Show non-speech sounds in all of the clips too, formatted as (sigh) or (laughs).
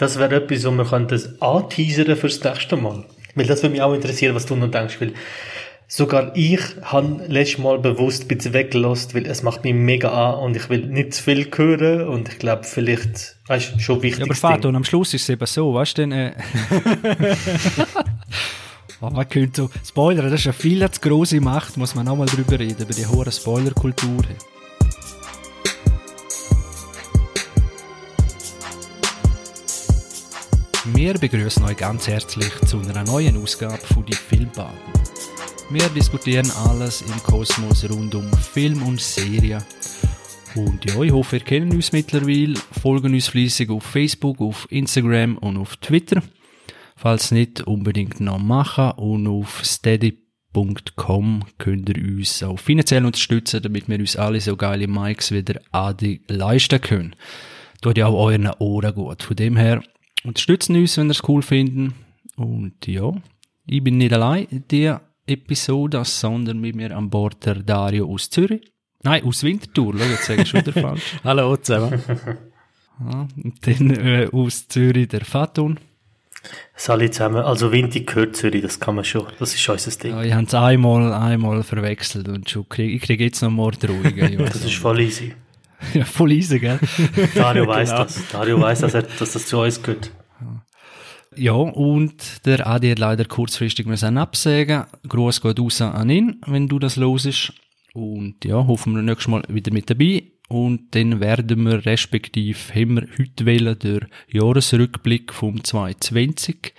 Das wäre etwas, wo man könnte anteasern fürs nächste Mal. Weil das würde mich auch interessieren, was du noch denkst, weil sogar ich habe letztes Mal bewusst ein bisschen weggelost, weil es macht mich mega an und ich will nicht zu viel hören und ich glaube vielleicht, weißt du, schon wichtig. Ja, aber Vater, und am Schluss ist es eben so, weißt du, denn, äh, (laughs) oh, man könnte so, Spoiler, das ist ja viel zu grosse Macht, muss man nochmal drüber reden, über die hohe Spoilerkultur. Wir begrüßen euch ganz herzlich zu einer neuen Ausgabe von die Filmbaden. Wir diskutieren alles im Kosmos rund um Film und Serien. Und ja, ich hoffe, ihr kennt uns mittlerweile, folgen uns fleissig auf Facebook, auf Instagram und auf Twitter. Falls nicht, unbedingt noch machen und auf steady.com könnt ihr uns auch finanziell unterstützen, damit wir uns alle so geile Mikes wieder Adi leisten können. Tut ja auch euren Ohren gut. Von dem her, unterstützen uns, wenn ihr es cool finden. Und ja, ich bin nicht allein in dieser Episode, sondern mit mir an Bord der Dario aus Zürich. Nein, aus Winterthur, schau, jetzt sage ich schon der (laughs) falsch. Hallo zusammen. Ja, und dann äh, aus Zürich der Fatun. Salut zusammen. Also Winter gehört Zürich, das kann man schon. Das ist unser Ding. Ja, ich habe es einmal, einmal verwechselt und schon krieg, ich kriege jetzt noch Mordruhige. (laughs) das ist voll easy. (laughs) ja, voll easy, gell? (laughs) Dario weiß genau. das. Dario weiß, dass, er, dass das zu uns gehört. Ja, und der Adi hat leider kurzfristig müssen absagen. Gruß geht raus an ihn, wenn du das losest. Und ja, hoffen wir nächstes Mal wieder mit dabei. Und dann werden wir respektiv, haben wir heute wählen, der Jahresrückblick vom 2020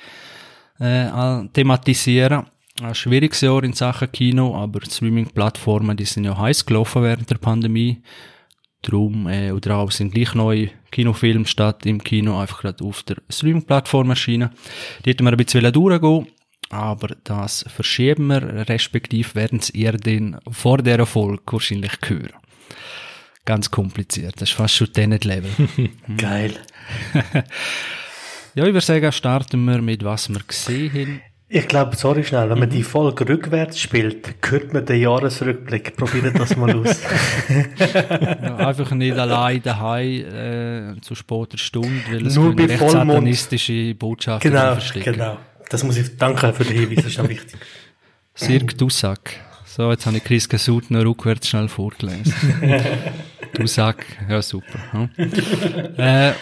äh, thematisieren. Ein schwieriges Jahr in Sachen Kino, aber Streaming-Plattformen, die sind ja heiß gelaufen während der Pandemie. Drum, äh, oder auch sind gleich neue Kinofilme statt im Kino einfach gerade auf der Streaming-Plattform erschienen. Die hätten wir ein bisschen durchgehen aber das verschieben wir, respektive werden es ihr dann vor der Erfolg wahrscheinlich hören. Ganz kompliziert, das ist fast schon Tenet-Level. (laughs) Geil. (laughs) ja, ich würde sagen, starten wir mit was wir gesehen haben. Ich glaube, sorry schnell, wenn man die Folge rückwärts spielt, hört man den Jahresrückblick. Probiert das mal aus. (laughs) ja, einfach nicht allein daheim äh, zu später Stunde, weil es Nur bei satanistische Botschaften genau, verstecken. Genau, das muss ich danke für den Hinweis, das ist noch wichtig. Sirk Dussack. So, jetzt habe ich Chris Gasut noch rückwärts schnell vorgelesen. (laughs) Dussack, ja super. Ja. Äh,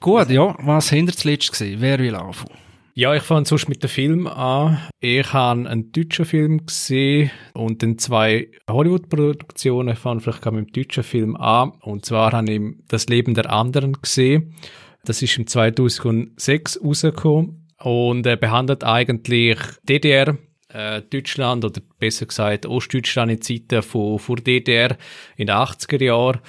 gut, ja, was hinter zuletzt gesehen? Wer will anfangen? Ja, ich fange sonst mit dem Film an. Ich habe einen deutschen Film gesehen und dann zwei Hollywood-Produktionen. Ich fange vielleicht mit dem deutschen Film an. Und zwar habe ich Das Leben der anderen gesehen. Das ist im 2006 rausgekommen und er behandelt eigentlich DDR, äh, Deutschland oder besser gesagt Ostdeutschland in Zeiten von, von DDR in den 80er Jahren.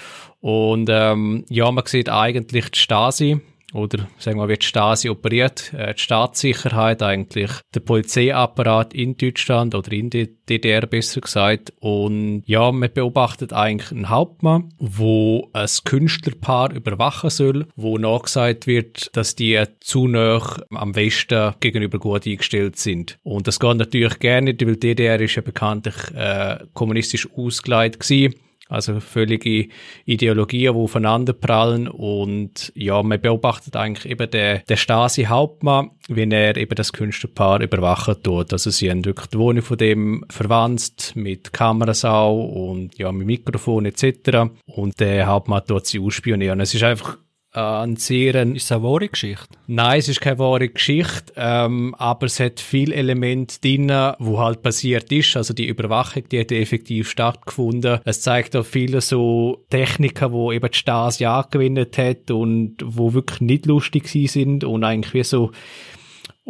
Und ähm, ja, man sieht eigentlich die Stasi, oder sagen wir, wie die Stasi operiert, äh, die Staatssicherheit eigentlich, der Polizeiapparat in Deutschland oder in der DDR besser gesagt. Und ja, man beobachtet eigentlich einen Hauptmann, wo ein Künstlerpaar überwachen soll, wo nachgesagt wird, dass die zu nah am Westen gegenüber gut eingestellt sind. Und das geht natürlich gerne weil die DDR ist ja bekanntlich äh, kommunistisch ausgeleitet gewesen also völlige Ideologien, die aufeinander prallen und ja, man beobachtet eigentlich eben den, den Stasi-Hauptmann, wie er eben das Künstlerpaar überwachen tut. Also sie haben wirklich die Wohnung von dem verwandt mit Kameras auch und ja, mit Mikrofon etc. Und der Hauptmann tut sie ausspionieren. Es ist einfach äh, ein sehr... Ist eine wahre Geschichte? Nein, es ist keine wahre Geschichte, ähm, aber es hat viele Elemente drin, wo halt passiert ist. Also die Überwachung, die hat effektiv stattgefunden. Es zeigt auch viele so Techniken, wo eben die Stasi angewendet hat und wo wirklich nicht lustig sind und eigentlich wie so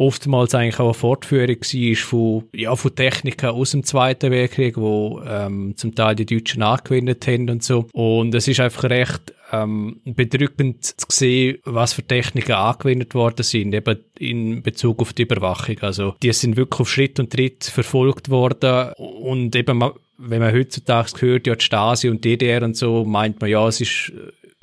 oftmals eigentlich auch eine Fortführung war von, ja, von Techniken aus dem Zweiten Weltkrieg, wo ähm, zum Teil die Deutschen angewendet haben und so. Und es ist einfach recht ähm, bedrückend zu sehen, was für Techniken angewendet worden sind, eben in Bezug auf die Überwachung. Also die sind wirklich auf Schritt und Tritt verfolgt worden und eben wenn man heutzutage hört, ja, die Stasi und DDR und so, meint man, ja, es ist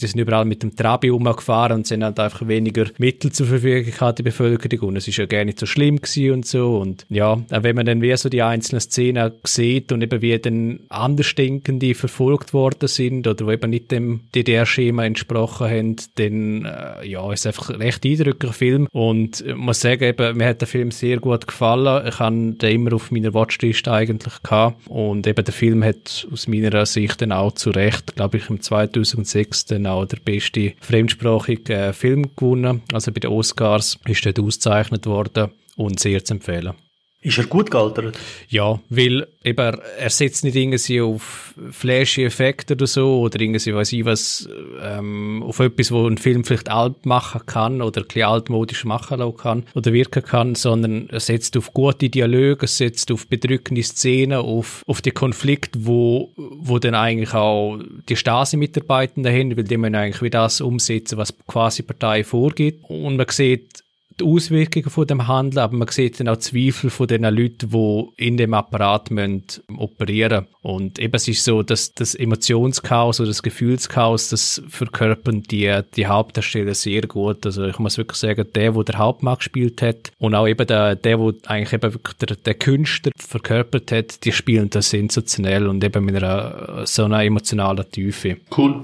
die sind überall mit dem Trabi umgefahren und sind halt einfach weniger Mittel zur Verfügung gehabt, die Bevölkerung. Und es ist ja gar nicht so schlimm gewesen und so. Und ja, wenn man dann wie so die einzelnen Szenen sieht und eben wie dann Andersdenkende verfolgt worden sind oder wo eben nicht dem DDR-Schema entsprochen haben, dann äh, ja, ist einfach ein recht eindrücklicher Film. Und ich muss sagen, eben, mir hat der Film sehr gut gefallen. Ich habe den immer auf meiner Watchlist eigentlich gehabt. Und eben der Film hat aus meiner Sicht dann auch zu Recht, glaube ich, im 2006 dann auch der beste fremdsprachige äh, Film gewonnen. Also bei den Oscars ist dort ausgezeichnet worden und sehr zu empfehlen. Ist er gut gealtert? Ja, weil eben, er setzt nicht irgendwie auf flashy Effekte oder so, oder irgendwie, weiß ich was, ähm, auf etwas, wo ein Film vielleicht alt machen kann, oder ein bisschen altmodisch machen kann, oder wirken kann, sondern er setzt auf gute Dialoge, er setzt auf bedrückende Szenen, auf, auf die Konflikte, wo, wo dann eigentlich auch die Stasi-Mitarbeitenden haben, weil die müssen eigentlich wie das umsetzen, was quasi Partei vorgibt. Und man sieht, die Auswirkungen von dem Handeln, aber man sieht dann auch Zweifel von den Leuten, die in dem Apparat müssen operieren Und eben es ist so, dass das Emotionschaos oder das Gefühlschaos, das verkörpern die, die Hauptdarsteller sehr gut. Also ich muss wirklich sagen, der, der der Hauptmann gespielt hat und auch eben der, der, der eigentlich eben wirklich der, der Künstler verkörpert hat, die spielen das sensationell und eben mit einer so einer emotionalen Tiefe. Cool.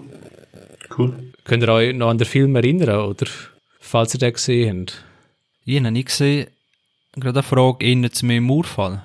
Cool. Könnt ihr euch noch an den Film erinnern, oder? Falls ihr den gesehen habt. Ich habe nicht gesehen. Gerade eine Frage innen zu meinem Urfall.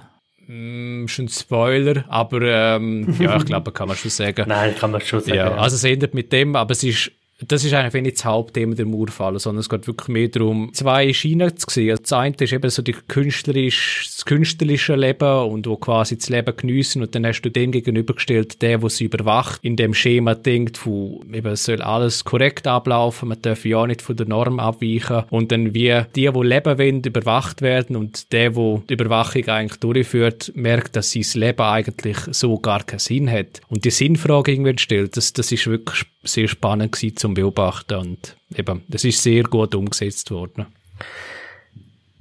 Mm, schon Spoiler, aber ähm, ja, ich glaube, kann man schon sagen. (laughs) Nein, kann man schon sagen. Ja, also es endet mit dem, aber es ist das ist eigentlich nicht das Hauptthema der Mauerfall, sondern es geht wirklich mehr darum, zwei Schienen zu sehen. Das eine ist eben so die künstlerisch, das künstlerische Leben und wo quasi das Leben geniessen und dann hast du dem gegenübergestellt, der, der sie überwacht, in dem Schema denkt, von eben soll alles korrekt ablaufen, man darf ja nicht von der Norm abweichen und dann wie die, die leben wollen, überwacht werden und der, der die Überwachung eigentlich durchführt, merkt, dass sein Leben eigentlich so gar keinen Sinn hat. Und die Sinnfrage irgendwie stellt, das, das ist wirklich sehr spannend gewesen zum Beobachten und eben, das ist sehr gut umgesetzt worden.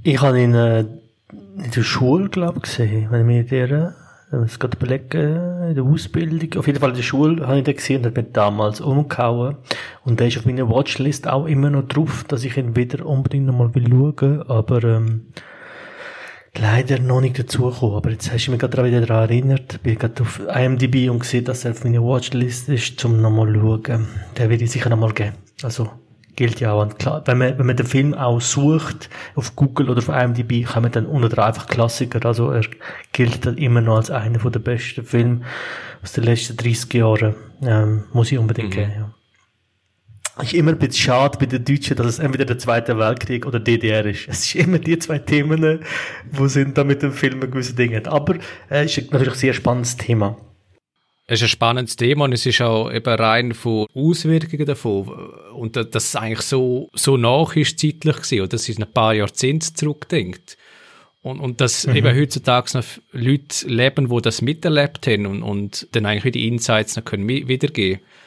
Ich habe ihn äh, in der Schule, glaube ich, gesehen, wenn ich mir der wenn ich es gerade überlege, in der Ausbildung, auf jeden Fall in der Schule habe ich den gesehen und hat mich damals umgehauen. Und der ist auf meiner Watchlist auch immer noch drauf, dass ich ihn wieder unbedingt nochmal will schauen, aber ähm, leider noch nicht dazugekommen. Aber jetzt hast du mich gerade wieder daran erinnert. Ich bin gerade auf IMDb und gesehen, dass er auf meiner Watchlist ist, zum nochmal schauen. Den werde ich sicher nochmal geben. Also, gilt ja auch. Und klar, wenn man, wenn man den Film auch sucht, auf Google oder auf IMDb, kann man dann unter dran einfach Klassiker. Also, er gilt dann immer noch als einer der besten Filme aus den letzten 30 Jahren. Ähm, muss ich unbedingt mhm. geben, ja ist immer ein bisschen schade bei den Deutschen, dass es entweder der Zweite Weltkrieg oder DDR ist. Es ist immer die zwei Themen, wo sind da mit dem Film gewisse Dinge. Aber es äh, ist natürlich ein sehr spannendes Thema. Es ist ein spannendes Thema und es ist auch eben rein von Auswirkungen davon. Und dass es eigentlich so, so nach ist zeitlich gewesen, oder dass es ein paar Jahrzehnte zurückdenkt. Und, und dass mhm. eben heutzutage noch Leute leben, die das miterlebt haben und, und dann eigentlich die Insights noch können wiedergeben können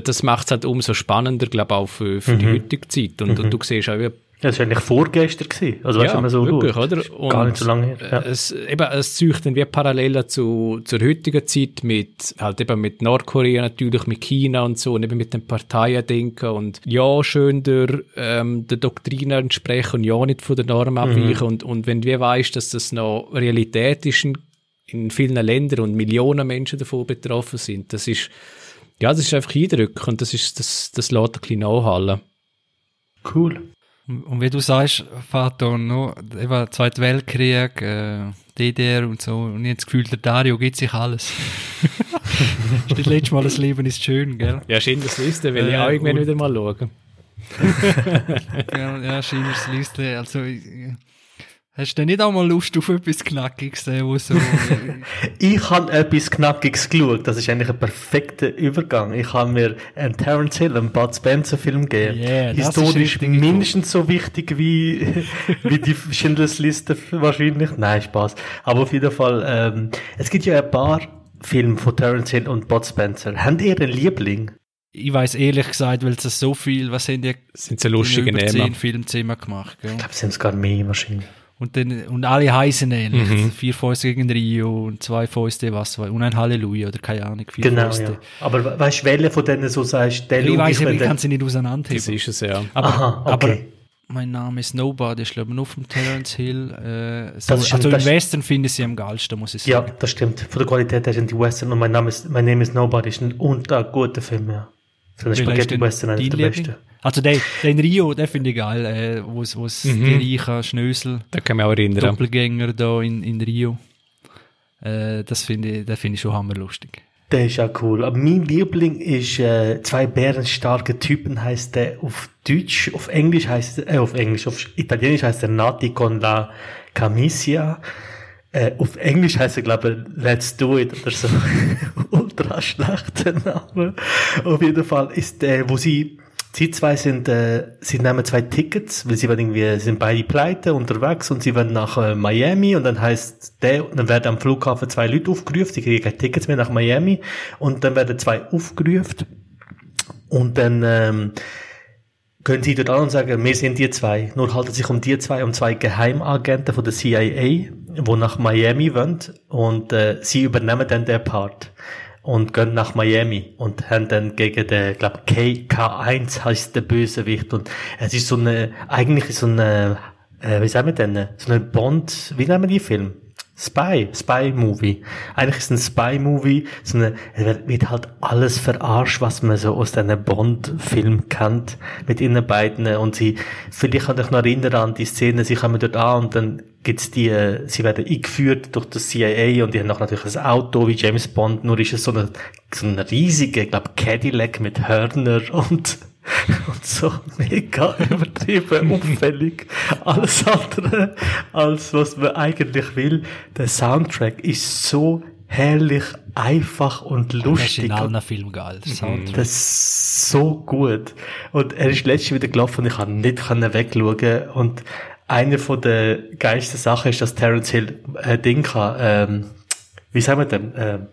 das macht es halt umso spannender, glaube ich, auch für, für mhm. die heutige Zeit. Und, mhm. und du siehst auch, wie das war eigentlich vorgestern gewesen. Also, weißt, ja, wenn man so wirklich, schaut. oder? Und gar nicht so lange her. Ja. Es, eben, es zeugt dann wie Parallelen zu, zur heutigen Zeit mit, halt eben mit Nordkorea natürlich, mit China und so, und eben mit den Parteien denken und ja, schön der, ähm, der Doktrine entsprechen und ja nicht von der Norm abweichen. Mhm. Und, und wenn du weißt, dass das noch Realität ist in, in vielen Ländern und Millionen Menschen davon betroffen sind, das ist, ja, das ist einfach eindrücklich und das ist, das, das lässt ein bisschen nachhallen. Cool. Und wie du sagst, Vater, no, eben Zweiter Weltkrieg, äh, DDR und so, und ich habe das Gefühl, der Dario gibt sich alles. (laughs) das letzte Mal, das Leben ist schön, gell? Ja, Schindlers Liste will äh, ich auch irgendwann wieder mal schauen. (laughs) ja, ja Schindlers Liste, also, ich, Hast du nicht auch mal Lust auf etwas Knackiges, äh, wo so... (laughs) ich habe etwas Knackiges geschaut. Das ist eigentlich ein perfekter Übergang. Ich habe mir einen Terence Hill, einen Bud Spencer Film gegeben. Yeah, Historisch mindestens so wichtig wie, (laughs) wie die Schindlers Liste wahrscheinlich. Nein, Spaß. Aber auf jeden Fall, ähm, es gibt ja ein paar Filme von Terence Hill und Bud Spencer. Habt ihr einen Liebling? Ich weiß ehrlich gesagt, weil es so viel, was sind die? Sind so lustige Namen? zehn Filmzimmer gemacht, gell? Ich glaube, es sind sogar mehr wahrscheinlich. Und, dann, und alle heißen ähnlich. Vier Fäuste gegen Rio und zwei Fäuste, was war, und ein Halleluja oder keine Ahnung, vier Genau, Fäuste. ja. Aber we- weißt du, welche von denen so sagst, der Ich weiß nicht, ich kann sie nicht Das auseinanderheben. ist es ja. Aber, Aha, okay. aber mein Name ist Nobody, ich glaube nur vom Terence Hill. Äh, so, Das ist- also das- im Western finde ich sie am geilsten, muss ich Ja, sagen. das stimmt. Von der Qualität her sind die Western und mein Name ist, mein Name ist Nobody ist ein unter guter Film, ja. Welcher ist Spaghetti Western einer der besten. Also den, den Rio, den finde ich geil, äh, wo es wo es die reichen Schnösel, Da kann ich mich auch erinnern. Doppelgänger da in, in Rio. Äh, das finde ich, den finde ich schon hammerlustig. Der ist auch cool. Aber mein Liebling ist äh, zwei bärenstarke Typen heißt der auf Deutsch, auf Englisch heißt er, äh, auf Englisch, auf Italienisch heißt er Nati con la camicia. Äh, auf Englisch heißt er, glaube ich, Let's Do It oder so. (laughs) Ultra schlechter Name. Auf jeden Fall ist der, wo sie, sie zwei sind, äh, sie nehmen zwei Tickets, weil sie werden irgendwie, sie sind beide pleite unterwegs und sie werden nach äh, Miami und dann heißt der, dann werden am Flughafen zwei Leute aufgerufen, die kriegen keine Tickets mehr nach Miami und dann werden zwei aufgerufen und dann, ähm, können sie dort an und sagen, wir sind die zwei. Nur handelt es sich um die zwei, um zwei Geheimagenten von der CIA, die nach Miami wollen und äh, sie übernehmen dann den Part und gehen nach Miami und haben dann gegen den, glaub K, K1 heißt der Bösewicht und es ist so eine, eigentlich so eine, äh, wie sagen wir denn, so eine Bond, wie nennen wir die Film? Spy, Spy-Movie. Eigentlich ist es ein Spy-Movie, so eine, es wird- halt alles verarscht, was man so aus diesen Bond-Film kennt, mit ihnen beiden. Und sie, vielleicht kann ich noch erinnern an die Szene, sie kommen dort an und dann gibt's die, äh, sie werden eingeführt durch das CIA und die haben auch natürlich ein Auto wie James Bond, nur ist es so eine, so eine riesige, ich glaube Cadillac mit Hörner (laughs) und (laughs) und so mega (laughs) übertrieben, auffällig. Alles andere, als was man eigentlich will. Der Soundtrack ist so herrlich, einfach und Das ist lustig. in allen Filmen geil. der Soundtrack. Das ist so gut. Und er ist letztens wieder gelaufen und ich kann nicht können wegschauen. Und eine von der geilsten Sachen ist, dass Terence Hill ein Ding kann, ähm, wie sagen wir denn? Ähm,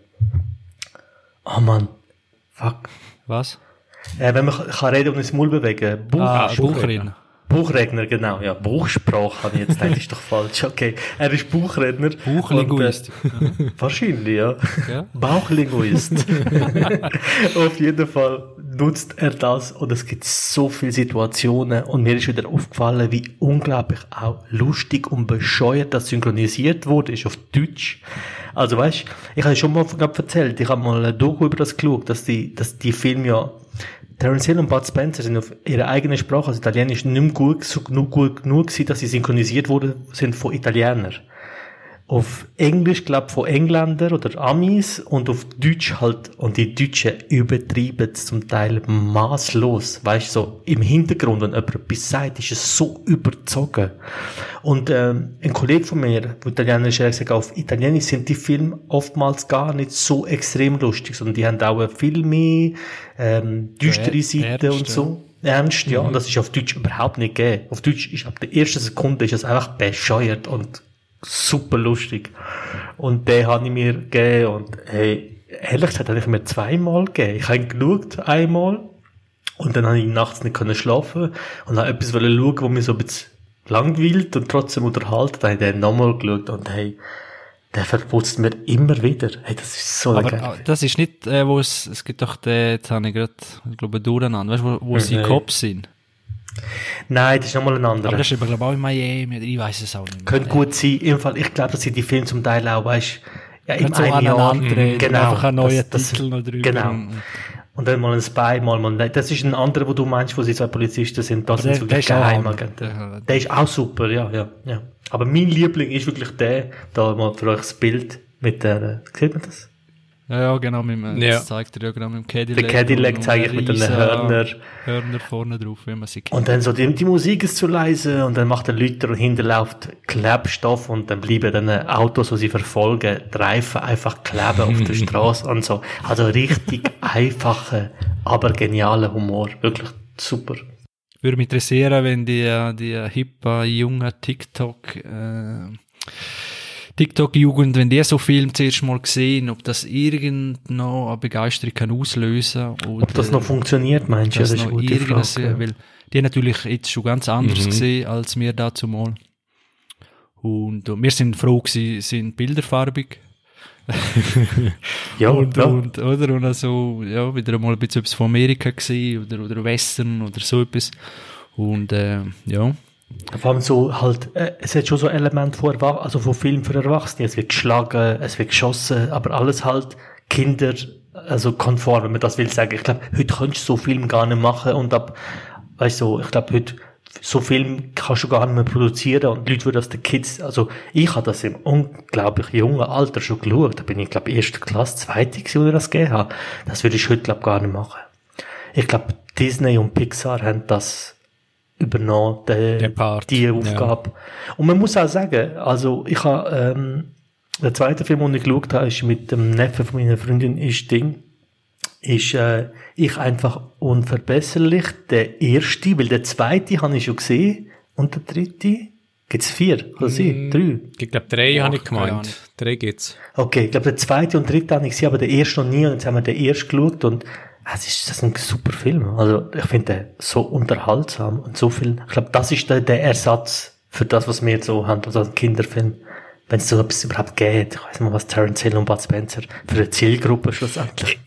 oh man, fuck. Was? Äh, wenn man kann reden und ins Maul bewegen. Buch, Ah, Buchredner. Buchredner. Genau. Ja, Buchsprache habe ich jetzt gedacht, ist doch falsch. Okay. Er ist Buchredner. Buchlinguist. Und, äh, (laughs) wahrscheinlich, ja. Ja. Bauchlinguist. (laughs) Auf jeden Fall nutzt er das und es gibt so viele Situationen und mir ist wieder aufgefallen, wie unglaublich auch lustig und bescheuert das synchronisiert wurde, ist auf Deutsch. Also weißt, ich habe schon mal erzählt, ich habe mal ein Doku über das geschaut, dass die, dass die Filme ja Terence Hill und Bud Spencer sind auf ihrer eigenen Sprache, also Italienisch, nicht mehr gut, so genug, gut genug gewesen, dass sie synchronisiert worden sind von Italienern auf Englisch, glaub von Engländer oder Amis und auf Deutsch halt, und die Deutschen übertreiben es zum Teil maßlos. Weißt du, so im Hintergrund, wenn jemand etwas sagt, ist es so überzogen. Und ähm, ein Kollege von mir, der Italienisch hat gesagt, auf Italienisch sind die Filme oftmals gar nicht so extrem lustig, sondern die haben auch mehr ähm, düstere Ja, Seiten und so. Ernst, ja. Und das ist auf Deutsch überhaupt nicht gegeben. Auf Deutsch ist ab der ersten Sekunde ist es einfach bescheuert und super lustig. Und den habe ich mir gegeben und hey, ehrlich gesagt habe ich mir zweimal gegeben. Ich habe ihn geschaut, einmal, und dann habe ich nachts nicht können schlafen und habe etwas wollen schauen, wo mir so ein bisschen langweilt und trotzdem unterhalten. Dann habe ich den nochmal geschaut und hey, der verputzt mir immer wieder. Hey, das ist so Aber geil. äh, das ist nicht, äh, wo es, es gibt doch den, jetzt habe ich gerade, ich glaube, durcheinander, weißt du, wo, wo sie Mhm. Cops sind. Nein, das ist nochmal ein anderer. Aber das ist aber, glaube ich, auch in Miami, oder ich weiß es auch nicht mehr. Könnte gut sein. Im Fall, ich glaube, dass sie die Filme zum Teil auch, weißt, ja, im Nicht so einen Jahr, reden, genau, einfach einen neuen das- das- Titel noch drüber. Genau. Und- Und dann mal ein Spy, mal mal, nein, das ist ein anderer, wo du meinst, wo sie zwei Polizisten sind, das sind der- der auch Geheimagenten. hammer. Der ist auch super, ja, ja, ja. Aber mein Liebling ist wirklich der, da mal für euch das Bild mit der, sieht man das? Ja, ja, genau, mit dem, Ja. das zeigt er ja genau mit dem Cadillac. Der Cadillac und- zeige ich mit den riesen Hörner. Hörner vorne drauf, wie man sie kennt. Und dann so, die, die Musik ist zu leise und dann macht der Lüter und hinten läuft Klebstoff und dann bleiben dann Autos, die sie verfolgen, die Reifen einfach kleben auf der (laughs) Straße und so. Also richtig (laughs) einfache, aber genialer Humor. Wirklich super. Würde mich interessieren, wenn die, äh, die hippe, junge TikTok, äh, TikTok-Jugend, wenn die so Film zuerst mal gesehen, ob das irgend noch eine Begeisterung kann auslösen oder Ob das noch funktioniert, meinst du? das Das ist noch irgendwas, Frage. weil die haben natürlich jetzt schon ganz anders Mhm. gesehen als wir dazu mal. Und, und wir sind froh gewesen, sind bilderfarbig. Ja, (laughs) und, ja. und, oder? Und also, ja, wieder mal ein bisschen etwas von Amerika gesehen, oder, oder Western, oder so etwas. Und, äh, ja. Vor allem so halt, äh, es hat schon so Elemente von, Erwach also von Film für Erwachsene. Es wird geschlagen, es wird geschossen, aber alles halt Kinder, also konform, wenn man das will sagen. Ich glaube, heute kannst du so Film gar nicht machen und ab, weißt du, ich glaube, heute so Film kannst du gar nicht mehr produzieren und Leute würden das den Kids, also ich habe das im unglaublich jungen Alter schon geschaut. Da bin ich, glaube erste Klasse, zweite gewesen, wo ich das gegeben habe. Das würde ich heute, glaube gar nicht machen. Ich glaube, Disney und Pixar haben das übernommen, Den Part, die ja. Aufgabe. Und man muss auch sagen, also ich habe, ähm, der zweite Film, den ich geschaut habe, ist mit dem Neffen von meiner Freundin, ist Ding, ist äh, ich einfach unverbesserlich. Der erste, weil der zweite habe ich schon gesehen und der dritte, gibt's vier, oder sie, drei? Ich glaube, drei habe ich gemeint. Drei gibt's. Okay, ich glaube, der zweite und dritte habe ich gesehen, aber der erste noch nie. Und jetzt haben wir den ersten geschaut und es ist, das ist ein super Film. Also, ich finde den so unterhaltsam und so viel. Ich glaube, das ist der, der Ersatz für das, was wir jetzt so haben, also ein Kinderfilm. Wenn es so etwas überhaupt geht. Ich weiß mal, was Terence Hill und Bud Spencer für eine Zielgruppe schlussendlich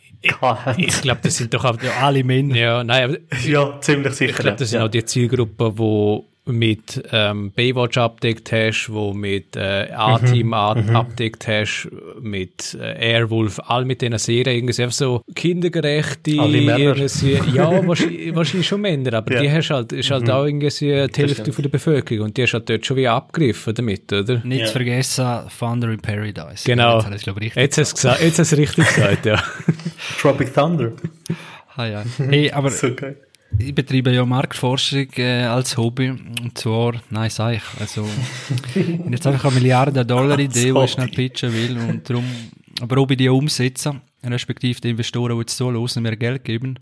haben. Ich glaube, das sind doch auch, alle Männer. ja, nein, aber Ja, ziemlich sicher. Ich glaube, das sind ja. auch die Zielgruppen, wo mit ähm, Baywatch abdeckt hast, wo mit äh, A-Team Mhm, abdeckt hast, mit äh, Airwolf, all mit diesen Serien, irgendwie einfach so kindergerechte, irgendwie, ja, (laughs) wahrscheinlich, wahrscheinlich schon Männer, aber Ja. Mhm. die hast halt, ist halt auch irgendwie die Hälfte von der Bevölkerung und die hast halt dort schon wie abgegriffen damit, oder? Nicht Ja. zu vergessen, Thunder in Paradise. Genau. Jetzt ich richtig. Jetzt hast du gesagt, jetzt hast du richtig gesagt, ja. (laughs) Tropic Thunder. Ah, ja. Hey, aber (laughs) So geil. Ich betreibe ja Marktforschung äh, als Hobby. Und zwar, nein, sag ich. Also, (laughs) ich habe jetzt einfach eine Milliarden Dollar Idee, die ich schnell pitchen will. Und darum, aber ob ich die umsetze, respektive die Investoren, die jetzt so los mir Geld geben,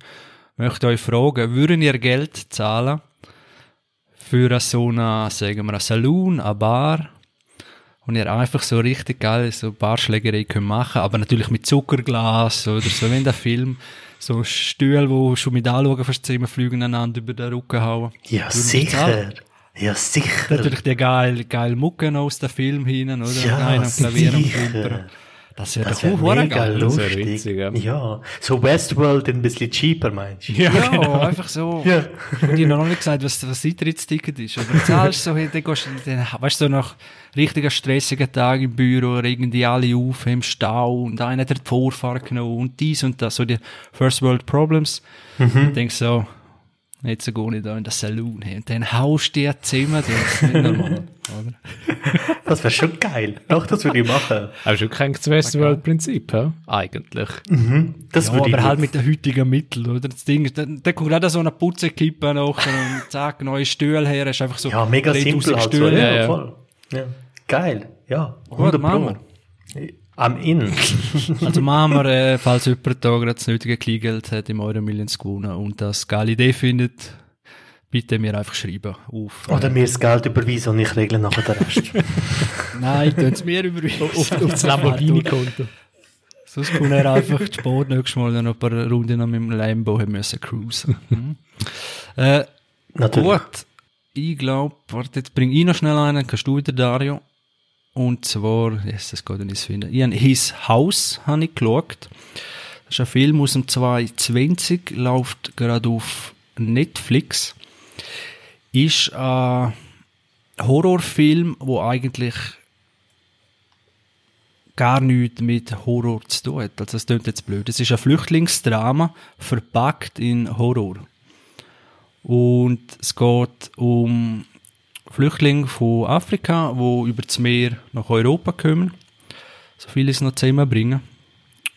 möchte ich euch fragen, würden ihr Geld zahlen für so eine, sagen wir, ein Saloon, eine Bar, und ihr einfach so richtig geil so Barschlägerei könnt machen, aber natürlich mit Zuckerglas oder so, wenn der Film so Stühle, wo schon mit anschauen fast Zimmer fliegen einander über den Rücken hauen. Ja, sicher. Ja, sicher. Natürlich die geile, geile Mucken aus dem Film hinein, oder? Ja, Einer am Klavier sicher. Das wäre auch mega geil. Das wär lustig. witzig, ja. ja. So Westworld ein bisschen cheaper, meinst du? Ja, einfach so. Ja. Und ich habe noch nicht gesagt, was was das Eintrittsticket ist. Aber du zahlst so, hey, dann gehst du, dann, weißt du, so nach richtigen stressigen Tagen im Büro, regen die alle auf im Stau und einer hat die Vorfahrt genommen und dies und das, so die First World Problems. Mhm. Ich denke so, jetzt gehe ich da in das Saloon hey, und dann haust du dir Zimmer, das ist nicht normal, (laughs) oder? Das wäre schon geil. Doch, das würde ich machen. Aber schon kein Westworld-Prinzip, hä? Eigentlich. Das Ja, würde ich aber halt mit den heutigen Mitteln, oder? Das Ding ist, dann, dann kommt gerade so eine Putzekippe nachher und zack, neue Stühle her, ist einfach so Ja, mega 3000 simpel halt so. Stühle. Ja, ja. voll. Ja. Geil. Ja, Gut, 100 machen Pro. Am In. (laughs) Also machen wir, äh, falls jemand da gerade das nötige Kleingeld hat, im Euro Millions gewonnen und das geile Idee findet, bitte mir einfach schreiben auf. Oder mir das Geld überweisen und ich regle nachher den Rest. (laughs) Nein, tun es mir überweisen. Auf, auf das Lamborghini-Konto. Sonst kann er einfach die Sport nächstes Mal noch ein paar Runden mit dem Lambo haben müssen cruisen. Mhm. äh, Natürlich. gut. Ich glaube, warte, jetzt bring ich noch schnell einen, kannst du wieder, Dario. Und zwar, yes, das geht nicht finden. Ich habe His House habe ich geschaut. Das ist ein Film aus dem 2020, läuft gerade auf Netflix. Ist ein Horrorfilm, wo eigentlich gar nichts mit Horror zu tun hat. Also das klingt jetzt blöd. Es ist ein Flüchtlingsdrama, verpackt in Horror. Und es geht um Flüchtlinge von Afrika, die über das Meer nach Europa kommen. So vieles noch zusammenbringen.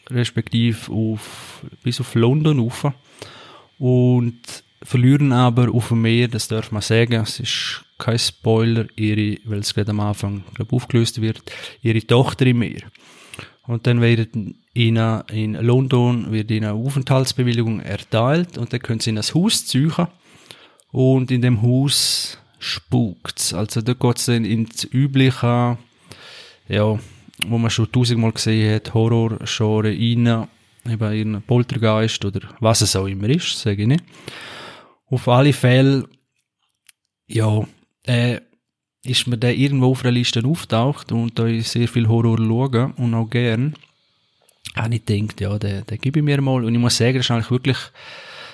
Respektive auf, bis auf London rauf. Und verlieren aber auf dem Meer, das darf man sagen, es ist kein Spoiler, ihre, weil es gerade am Anfang glaub, aufgelöst wird, ihre Tochter im Meer. Und dann wird ihnen in London wird ihnen eine Aufenthaltsbewilligung erteilt und dann können sie in ein Haus ziehen und in dem Haus spukt's. Also da geht's dann ins übliche, ja, wo man schon tausendmal gesehen hat, Horror-Genre rein, eben ihren Poltergeist oder was es auch immer ist, sage ich nicht. Auf alle Fälle, ja, äh, ist mir der irgendwo auf der Liste auftaucht und da ich sehr viel Horror schaue und auch gern, habe ich gedacht, ja, den, den gebe ich mir mal. Und ich muss sagen, das ist eigentlich wirklich,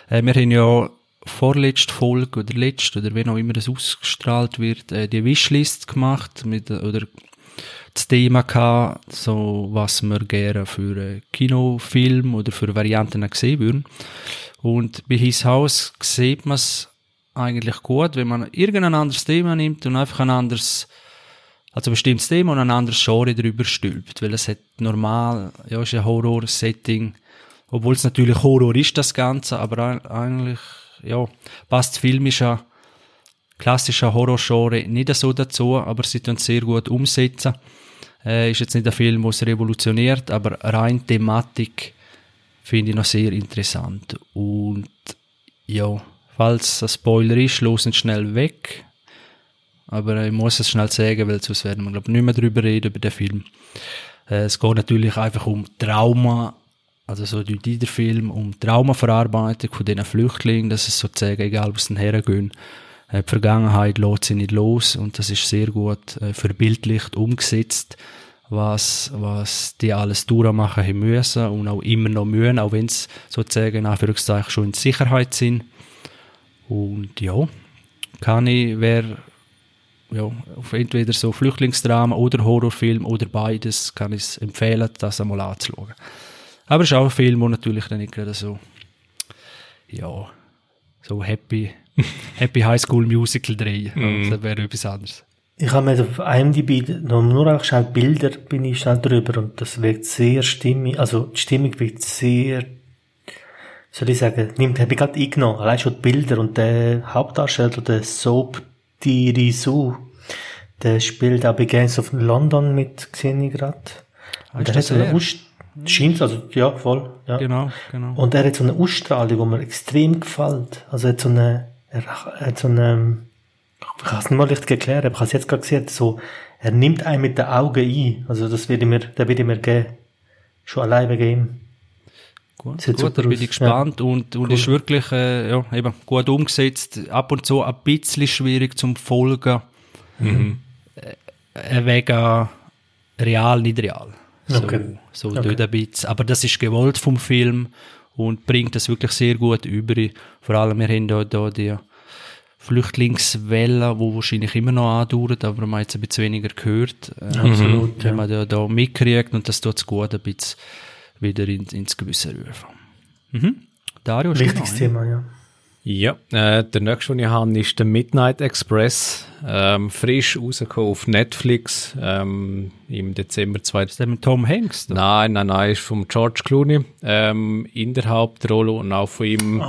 äh, wir haben ja vorletzte Folge oder letzte oder wenn auch immer das ausgestrahlt wird, äh, die Wishlist gemacht mit, oder das Thema gehabt, so was wir gerne für äh, Kinofilm oder für Varianten sehen würden. Und bei His Haus sieht man es eigentlich gut, wenn man irgendein anderes Thema nimmt und einfach ein anderes, also ein bestimmtes Thema und ein anderes Genre drüber stülpt, weil es hat normal, ja, ist ein Horror-Setting, obwohl es natürlich Horror ist, das Ganze, aber eigentlich, ja, passt filmischer, klassischer Horror-Genre nicht so dazu, aber sie tun sehr gut umsetzen. Äh, ist jetzt nicht ein Film, der es revolutioniert, aber rein Thematik finde ich noch sehr interessant. Und ja, falls ein Spoiler ist, losen schnell weg. Aber ich muss es schnell sagen, weil sonst werden wir, glaube ich, nicht mehr darüber reden, über den Film. Äh, es geht natürlich einfach um Trauma, also so der Film, um Traumaverarbeitung von diesen Flüchtlingen, dass es sozusagen, egal was sie hergehen, äh, die Vergangenheit lässt sie nicht los und das ist sehr gut äh, verbildlicht umgesetzt, was, was die alles durchmachen haben müssen und auch immer noch mühen, auch wenn sie sozusagen schon in Sicherheit sind. Und ja, kann ich, wer ja, auf entweder so Flüchtlingsdrama oder Horrorfilm oder beides, kann ich es empfehlen, das einmal anzuschauen. Aber es ist auch ein Film, der natürlich dann nicht gerade so, ja, so happy, (laughs) happy High School Musical drehen. Mhm. Das wäre etwas anderes. Ich habe mir auf IMDb nur, nur einfach schnell Bilder, bin ich schnell drüber und das wirkt sehr stimmig, also die Stimmung wirkt sehr, soll ich sagen, nimmt, habe ich gerade eingenommen, allein schon die Bilder und der Hauptdarsteller, der Soap Dirisu, der spielt auch bei Gangs of London mit, gesehen ich gerade. Ah, Und ist der hat so eine er? Aus scheint, also, ja, voll, ja. Genau, genau. Und er hat so eine Ausstrahlung, die mir extrem gefällt. Also er hat so eine, er hat so eine, ich kann es nicht mal richtig erklären, aber ich habe es jetzt gerade gesehen, so, er nimmt einen mit den Augen ein. Also das würde ich mir, der würde ich mir geben. Schon allein wegen ihm. Gut, gut da bin ich gespannt und, und Cool. ist wirklich äh, ja, eben gut umgesetzt. Ab und zu ein bisschen schwierig zum Folgen. Mhm. Äh, wegen real, nicht real. So, Okay. so Okay. dort ein bisschen. Aber das ist gewollt vom Film und bringt das wirklich sehr gut über. Vor allem, wir haben da, da die Flüchtlingswelle, die wahrscheinlich immer noch andauert, aber man hat jetzt ein bisschen weniger gehört. Äh, Absolut, Wenn ja. man da, da mitkriegt und das tut es gut ein bisschen wieder in, ins Gewisse rufen. Mhm. Dario, Wichtiges genau, Thema, ja. Ja, äh, der nächste, den ich habe, ist der Midnight Express. Ähm, frisch rausgekommen auf Netflix ähm, im Dezember 2000. Ist der mit Tom Hanks? Da? Nein, nein, nein, ist vom George Clooney ähm, in der Hauptrolle und auch von ihm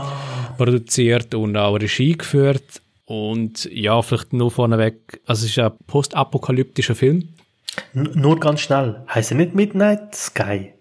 produziert und auch Regie geführt. Und ja, vielleicht nur vorneweg, also es ist ein postapokalyptischer Film. N nur ganz schnell. Heißt er nicht Midnight Sky?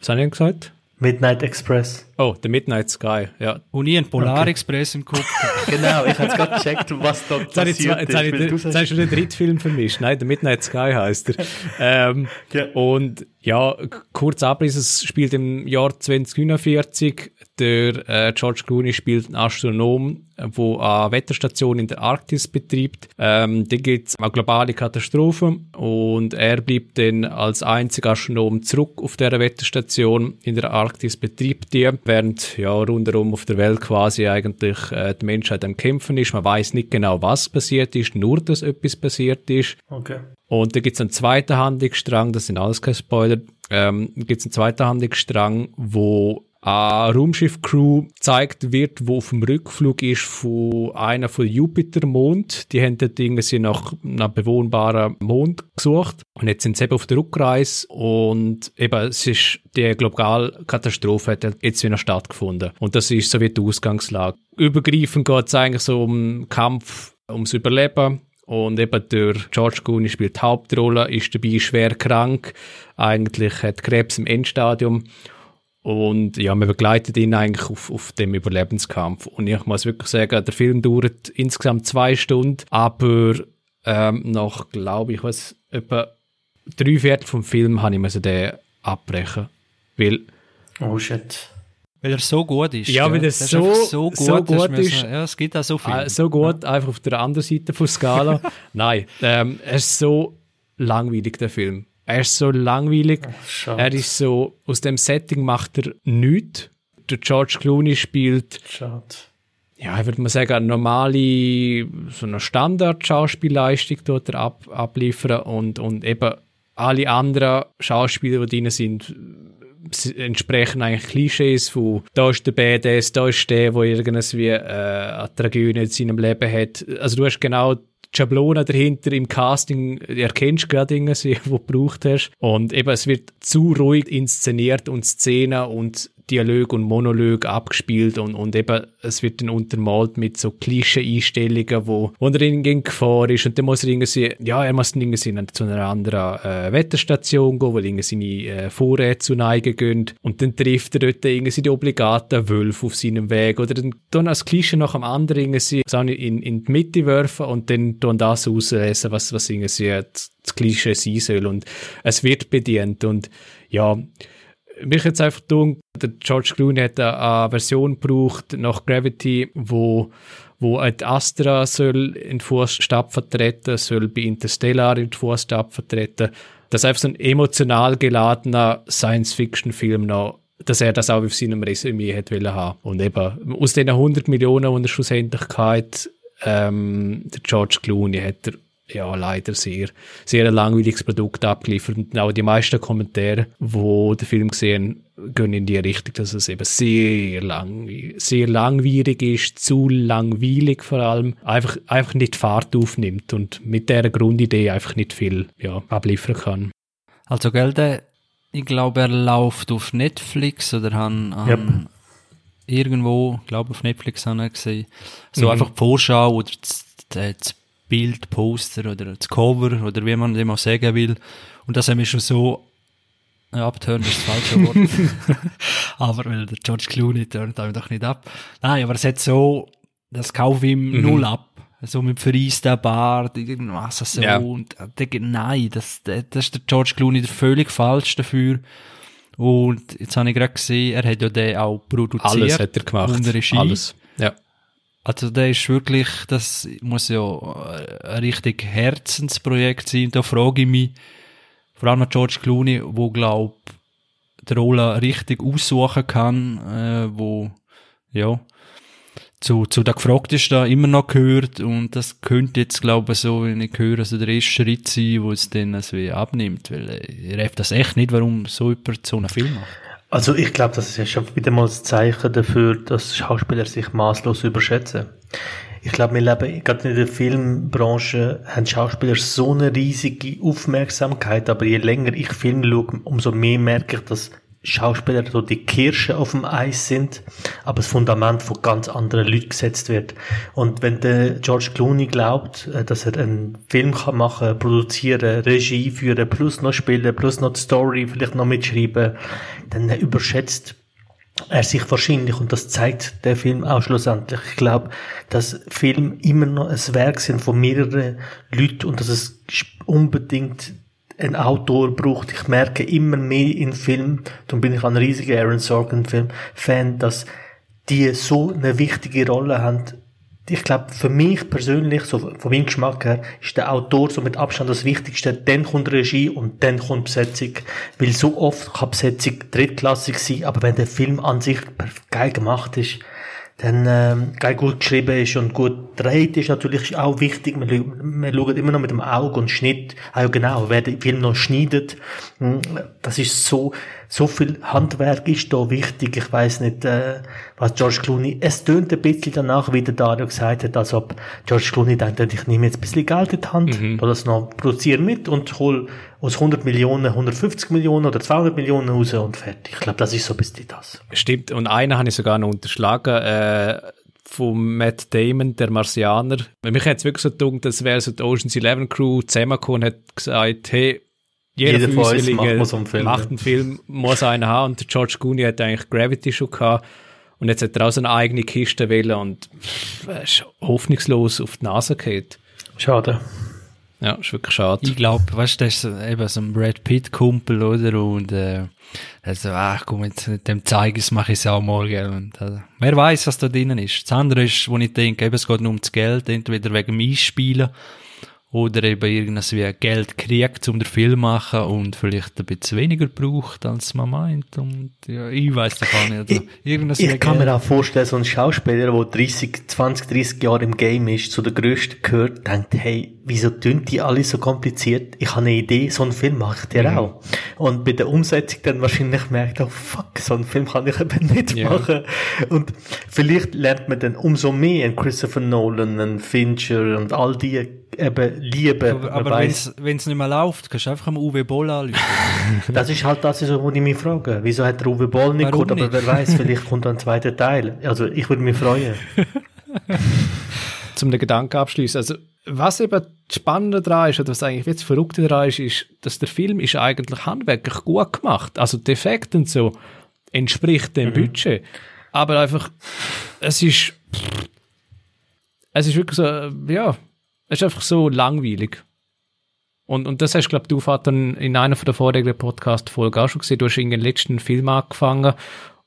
Was habe ich gesagt? Midnight Express. Oh, The Midnight Sky, ja. Und ich einen Polarexpress im Kopf. (laughs) genau, ich habe jetzt gerade gecheckt, was da Jetzt ich, zwei, jetzt habe ich, weil du jetzt habe ich schon den dritten Film vermischt. Nein, The Midnight Sky heißt er. (laughs) ähm, Ja. Und ja, kurz Abriss, es spielt im Jahr 2049. Der äh, George Clooney spielt einen Astronom, der eine Wetterstation in der Arktis betreibt. Ähm, da gibt es eine globale Katastrophe und er bleibt dann als einziger Astronom zurück auf der Wetterstation in der Arktis, betreibt die, während ja rundherum auf der Welt quasi eigentlich äh, die Menschheit am Kämpfen ist. Man weiß nicht genau, was passiert ist, nur dass etwas passiert ist. Okay. Und da gibt's einen zweiten Handlungsstrang, das sind alles keine Spoiler, ähm, gibt's einen zweiten Handlungsstrang, wo eine Raumschiff-Crew gezeigt wird, wo auf dem Rückflug ist von einer von Jupiter-Mond. Die haben dort irgendwie nach einem bewohnbaren Mond gesucht. Und jetzt sind sie eben auf der Rückreise und eben, es ist, die Globalkatastrophe hat jetzt wieder stattgefunden. Und das ist so wie die Ausgangslage. Übergreifend geht's eigentlich so um Kampf ums Überleben. Und eben der George Clooney spielt die Hauptrolle, ist dabei schwer krank, eigentlich hat Krebs im Endstadium. Und ja, man begleitet ihn eigentlich auf, auf dem Überlebenskampf. Und ich muss wirklich sagen, der Film dauert insgesamt zwei Stunden, aber ähm, nach, glaube ich, was, etwa drei Viertel vom Film habe ich müssen den abbrechen. Weil Oh shit. Weil er so gut ist. Ja, weil er ist so- so gut, so gut ist. so- Ja, es gibt auch so viel. Ah, so gut, einfach auf der anderen Seite von Skala. (laughs) Nein, ähm, er ist so langweilig, der Film. Er ist so langweilig. schade. Er ist so, aus dem Setting macht er nichts. Der George Clooney spielt, Schade. ja, ich würde mal sagen, eine normale, so eine Standard-Schauspielleistung dort er ab, abliefern und, und eben alle anderen Schauspieler, die drin sind, entsprechen eigentlich Klischees von da ist der Badass, da ist der, der irgendwie äh, eine Tragödie in seinem Leben hat. Also du hast genau die Schablone dahinter im Casting, erkennst gerade irgendwie, (laughs) wo du gebraucht hast. Und eben, es wird zu ruhig inszeniert und Szenen und Dialog und Monolog abgespielt und, und eben, es wird dann untermalt mit so Klischee-Einstellungen, wo, wo er in Gefahr ist und dann muss er irgendwie, ja, er muss dann irgendwie zu einer anderen äh, Wetterstation gehen, wo irgendwie seine äh, Vorräte zu neigen gehen und dann trifft er dort irgendwie die obligaten Wölfe auf seinem Weg oder dann tun als Klischee nach dem anderen irgendwie in, in die Mitte werfen und dann tun das auslesen, was, was irgendwie das Klischee sein soll und es wird bedient und ja, mich jetzt einfach tun, der George Clooney hat eine, Version gebraucht nach Gravity, wo wo die Astra soll in die Fußstapfen vertreten, soll bei Interstellar in die Fußstapfen vertreten. Das ist einfach so ein emotional geladener Science-Fiction-Film noch, dass er das auch auf seinem Resümee hätte wollen haben. Und eben, aus den 100 Millionen, die er schlussendlich hatte, ähm, der George Clooney hat er ja, leider sehr, sehr ein langweiliges Produkt abgeliefert. Und auch die meisten Kommentare, wo den Film gesehen, gehen in die Richtung, dass es eben sehr lang, sehr langwierig ist, zu langweilig vor allem, einfach, einfach nicht Fahrt aufnimmt und mit der Grundidee einfach nicht viel, ja, abliefern kann. Also, gell, der, ich glaube, er läuft auf Netflix oder han, han Yep. irgendwo, ich glaube auf Netflix haben gesehen. So Mhm. einfach die Vorschau oder das, das Bild, Poster oder das Cover oder wie man dem auch sagen will. Und das haben wir schon so ja, abtören ist das falsche Wort. (laughs) aber weil der George Clooney tönt einem doch nicht ab. Nein, aber es hat so, das kaufe ich ihm Mhm. null ab. So mit vereisten Bart, irgendwas so. Ja. Und äh, nein, das, das das ist der George Clooney der völlig falsch dafür. Und jetzt habe ich gerade gesehen, er hat ja den auch produziert. Alles hat er gemacht. Und Regie. Alles. Ja. Also der ist wirklich, das muss ja äh, ein richtig Herzensprojekt sein. Da frage ich mich, vor allem George Clooney, wo glaub die Rolle richtig aussuchen kann, äh, wo ja zu, zu der Gefragtesten immer noch gehört und das könnte jetzt glaube ich so, wenn ich höre, so der erste Schritt sein, wo es dann also wie abnimmt, weil äh, ich raff das echt nicht, warum so jemand so einen Film macht. Also ich glaube, das ist ja schon wieder mal ein Zeichen dafür, dass Schauspieler sich maßlos überschätzen. Ich glaube, wir leben gerade in der Filmbranche, haben Schauspieler so eine riesige Aufmerksamkeit, aber je länger ich Filme schaue, umso mehr merke ich, dass Schauspieler so die Kirsche auf dem Eis sind, aber das Fundament von ganz anderen Leuten gesetzt wird. Und wenn der George Clooney glaubt, äh, dass er einen Film kann machen, produzieren, Regie führen, plus noch spielen, plus noch die Story vielleicht noch mitschreiben, dann überschätzt er sich wahrscheinlich, und das zeigt der Film auch schlussendlich, ich glaube, dass Film immer noch ein Werk sind von mehreren Leuten und dass es unbedingt ein Autor braucht. Ich merke immer mehr in Filmen, darum bin ich ein riesiger Aaron Sorkin-Film-Fan, dass die so eine wichtige Rolle haben. Ich glaube, für mich persönlich, so von meinem Geschmack her, ist der Autor so mit Abstand das Wichtigste. Dann kommt Regie und dann kommt Besetzung. Weil so oft kann Besetzung drittklassig sein, aber wenn der Film an sich geil gemacht ist, dann ähm, geil gut geschrieben ist und gut gedreht ist natürlich auch wichtig. Schauen- wir schauen immer noch mit dem Auge und Schnitt. Ah, ja, genau, wer den Film noch schneidet. Hm, Das ist so, so viel Handwerk ist da wichtig. Ich weiß nicht, äh, was George Clooney, es tönt ein bisschen danach, wie der Dario gesagt hat, als ob George Clooney denkt, ich nehme jetzt ein bisschen Geld in die Hand, mhm. das noch produziere mit und hol aus 100 Millionen 150 Millionen oder 200 Millionen raus und fertig. Ich glaube, das ist so ein bisschen das. Stimmt, und einen habe ich sogar noch unterschlagen, äh, von Matt Damon, der Marsianer. Mich hat es wirklich so gedacht, das wäre so die Ocean's Eleven Crew zusammengekommen und hat gesagt, hey, jeder, Jeder von uns macht so einen Film, macht einen Film, muss einen haben. Und George Clooney hat eigentlich Gravity schon gehabt. Und jetzt hat er auch so eine eigene Kiste wählen und ist hoffnungslos auf die Nase geht. Schade. Ja, ist wirklich schade. Ich glaube, weißt du, das ist eben so ein Brad Pitt-Kumpel, oder? Und, äh, also, ach, komm, jetzt, dem zeige ich es, mache ich es auch gell? Und, also, wer weiß, was da drinnen ist. Das andere ist, wo ich denke, eben, es geht nur ums Geld, entweder wegen dem Einspielen, oder eben irgendwas wie Geld kriegt, um den Film zu machen und vielleicht ein bisschen weniger braucht, als man meint. Und, ja, ich weiß da gar nicht. Oder? Irgendwas wie Ich kann Geld. mir auch vorstellen, so ein Schauspieler, der 30, 20, 30 Jahre im Game ist, zu der Größten gehört, denkt, hey, wieso tun die alle so kompliziert? Ich habe eine Idee, so einen Film mache ich dir Mhm. auch. Und bei der Umsetzung dann wahrscheinlich merkt, oh fuck, so einen Film kann ich eben nicht Ja. machen. Und vielleicht lernt man dann umso mehr einen Christopher Nolan, einen Fincher und all die eben lieben. Aber, wenn es nicht mehr läuft, kannst du einfach am Uwe Boll anrufen. (laughs) das ist halt das, wo ich mich frage. Wieso hat der Uwe Boll nicht Warum gut? Aber wer weiß, (laughs) vielleicht kommt dann ein zweiter Teil. Also, ich würde mich freuen. (laughs) zum den Gedanken abschließen. Also, was eben das Spannende daran ist, oder was eigentlich jetzt Verrückte daran ist, ist, dass der Film ist eigentlich handwerklich gut gemacht. Also, die Effekte und so entspricht dem Budget. Aber einfach, es ist, es ist wirklich so, äh, ja, es ist einfach so langweilig. Und, und das hast, glaube du, Vater, in einer von der vorigen Podcast-Folgen auch schon gesehen. Du hast in den letzten Film angefangen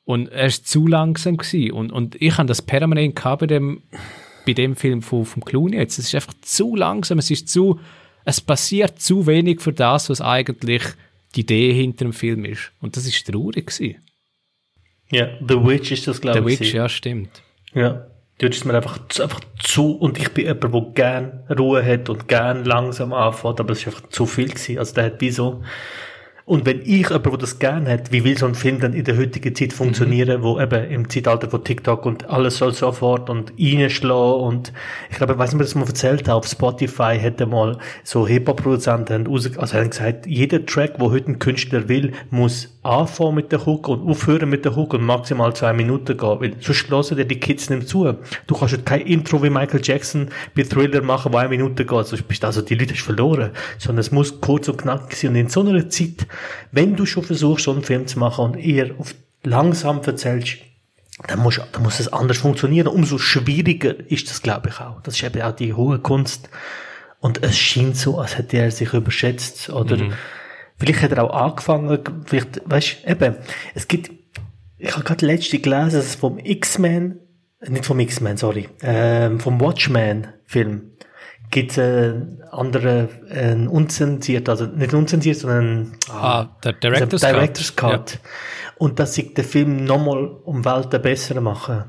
und er ist zu langsam gewesen. Und, und ich habe das permanent gehabt bei dem, bei dem Film von, vom Clooney jetzt. Es ist einfach zu langsam, es ist zu, es passiert zu wenig für das, was eigentlich die Idee hinter dem Film ist. Und das ist traurig gewesen. Ja, The Witch ist das, glaube ich. Witch, ja, stimmt. Ja. Dort ist mir einfach, zu- einfach zu, und ich bin jemand, der gern Ruhe hat und gern langsam anfängt, aber es ist einfach zu viel gewesen. Also der hat wie so, und wenn ich jemand, der das gern hat, wie will so ein Film dann in der heutigen Zeit funktionieren, wo eben im Zeitalter von TikTok und alles soll sofort und reinschlagen und ich glaube, ich weiß nicht, ob ich das mal erzählt habe, auf Spotify hätte mal so Hip-Hop-Produzenten raus, also haben gesagt, jeder Track, wo heute ein Künstler will, muss anfangen mit der Hook und aufhören mit der Hook und maximal zwei Minuten gehen, weil sonst hören dir die Kids nicht zu. Du kannst heute kein Intro wie Michael Jackson bei Thriller machen, wo eine Minute geht, sonst bist du also die Leute verloren, sondern es muss kurz und knackig sein und in so einer Zeit, wenn du schon versuchst, so einen Film zu machen und eher auf langsam erzählst, dann muss, dann muss es anders funktionieren. Umso schwieriger ist das, glaube ich, auch. Das ist eben auch die hohe Kunst. Und es scheint so, als hätte er sich überschätzt. Oder vielleicht hat er auch angefangen, vielleicht, weißt du, eben, es gibt, ich habe gerade letzte gelesen, dass es vom X-Men, nicht vom X-Men, sorry, ähm, vom Watchmen-Film, gibt es einen anderen, einen unzensiert, also nicht unzensiert, sondern Ah, der also Director's Cut. Director's Cut. Und dass sich der Film nochmal um Welten besser machen.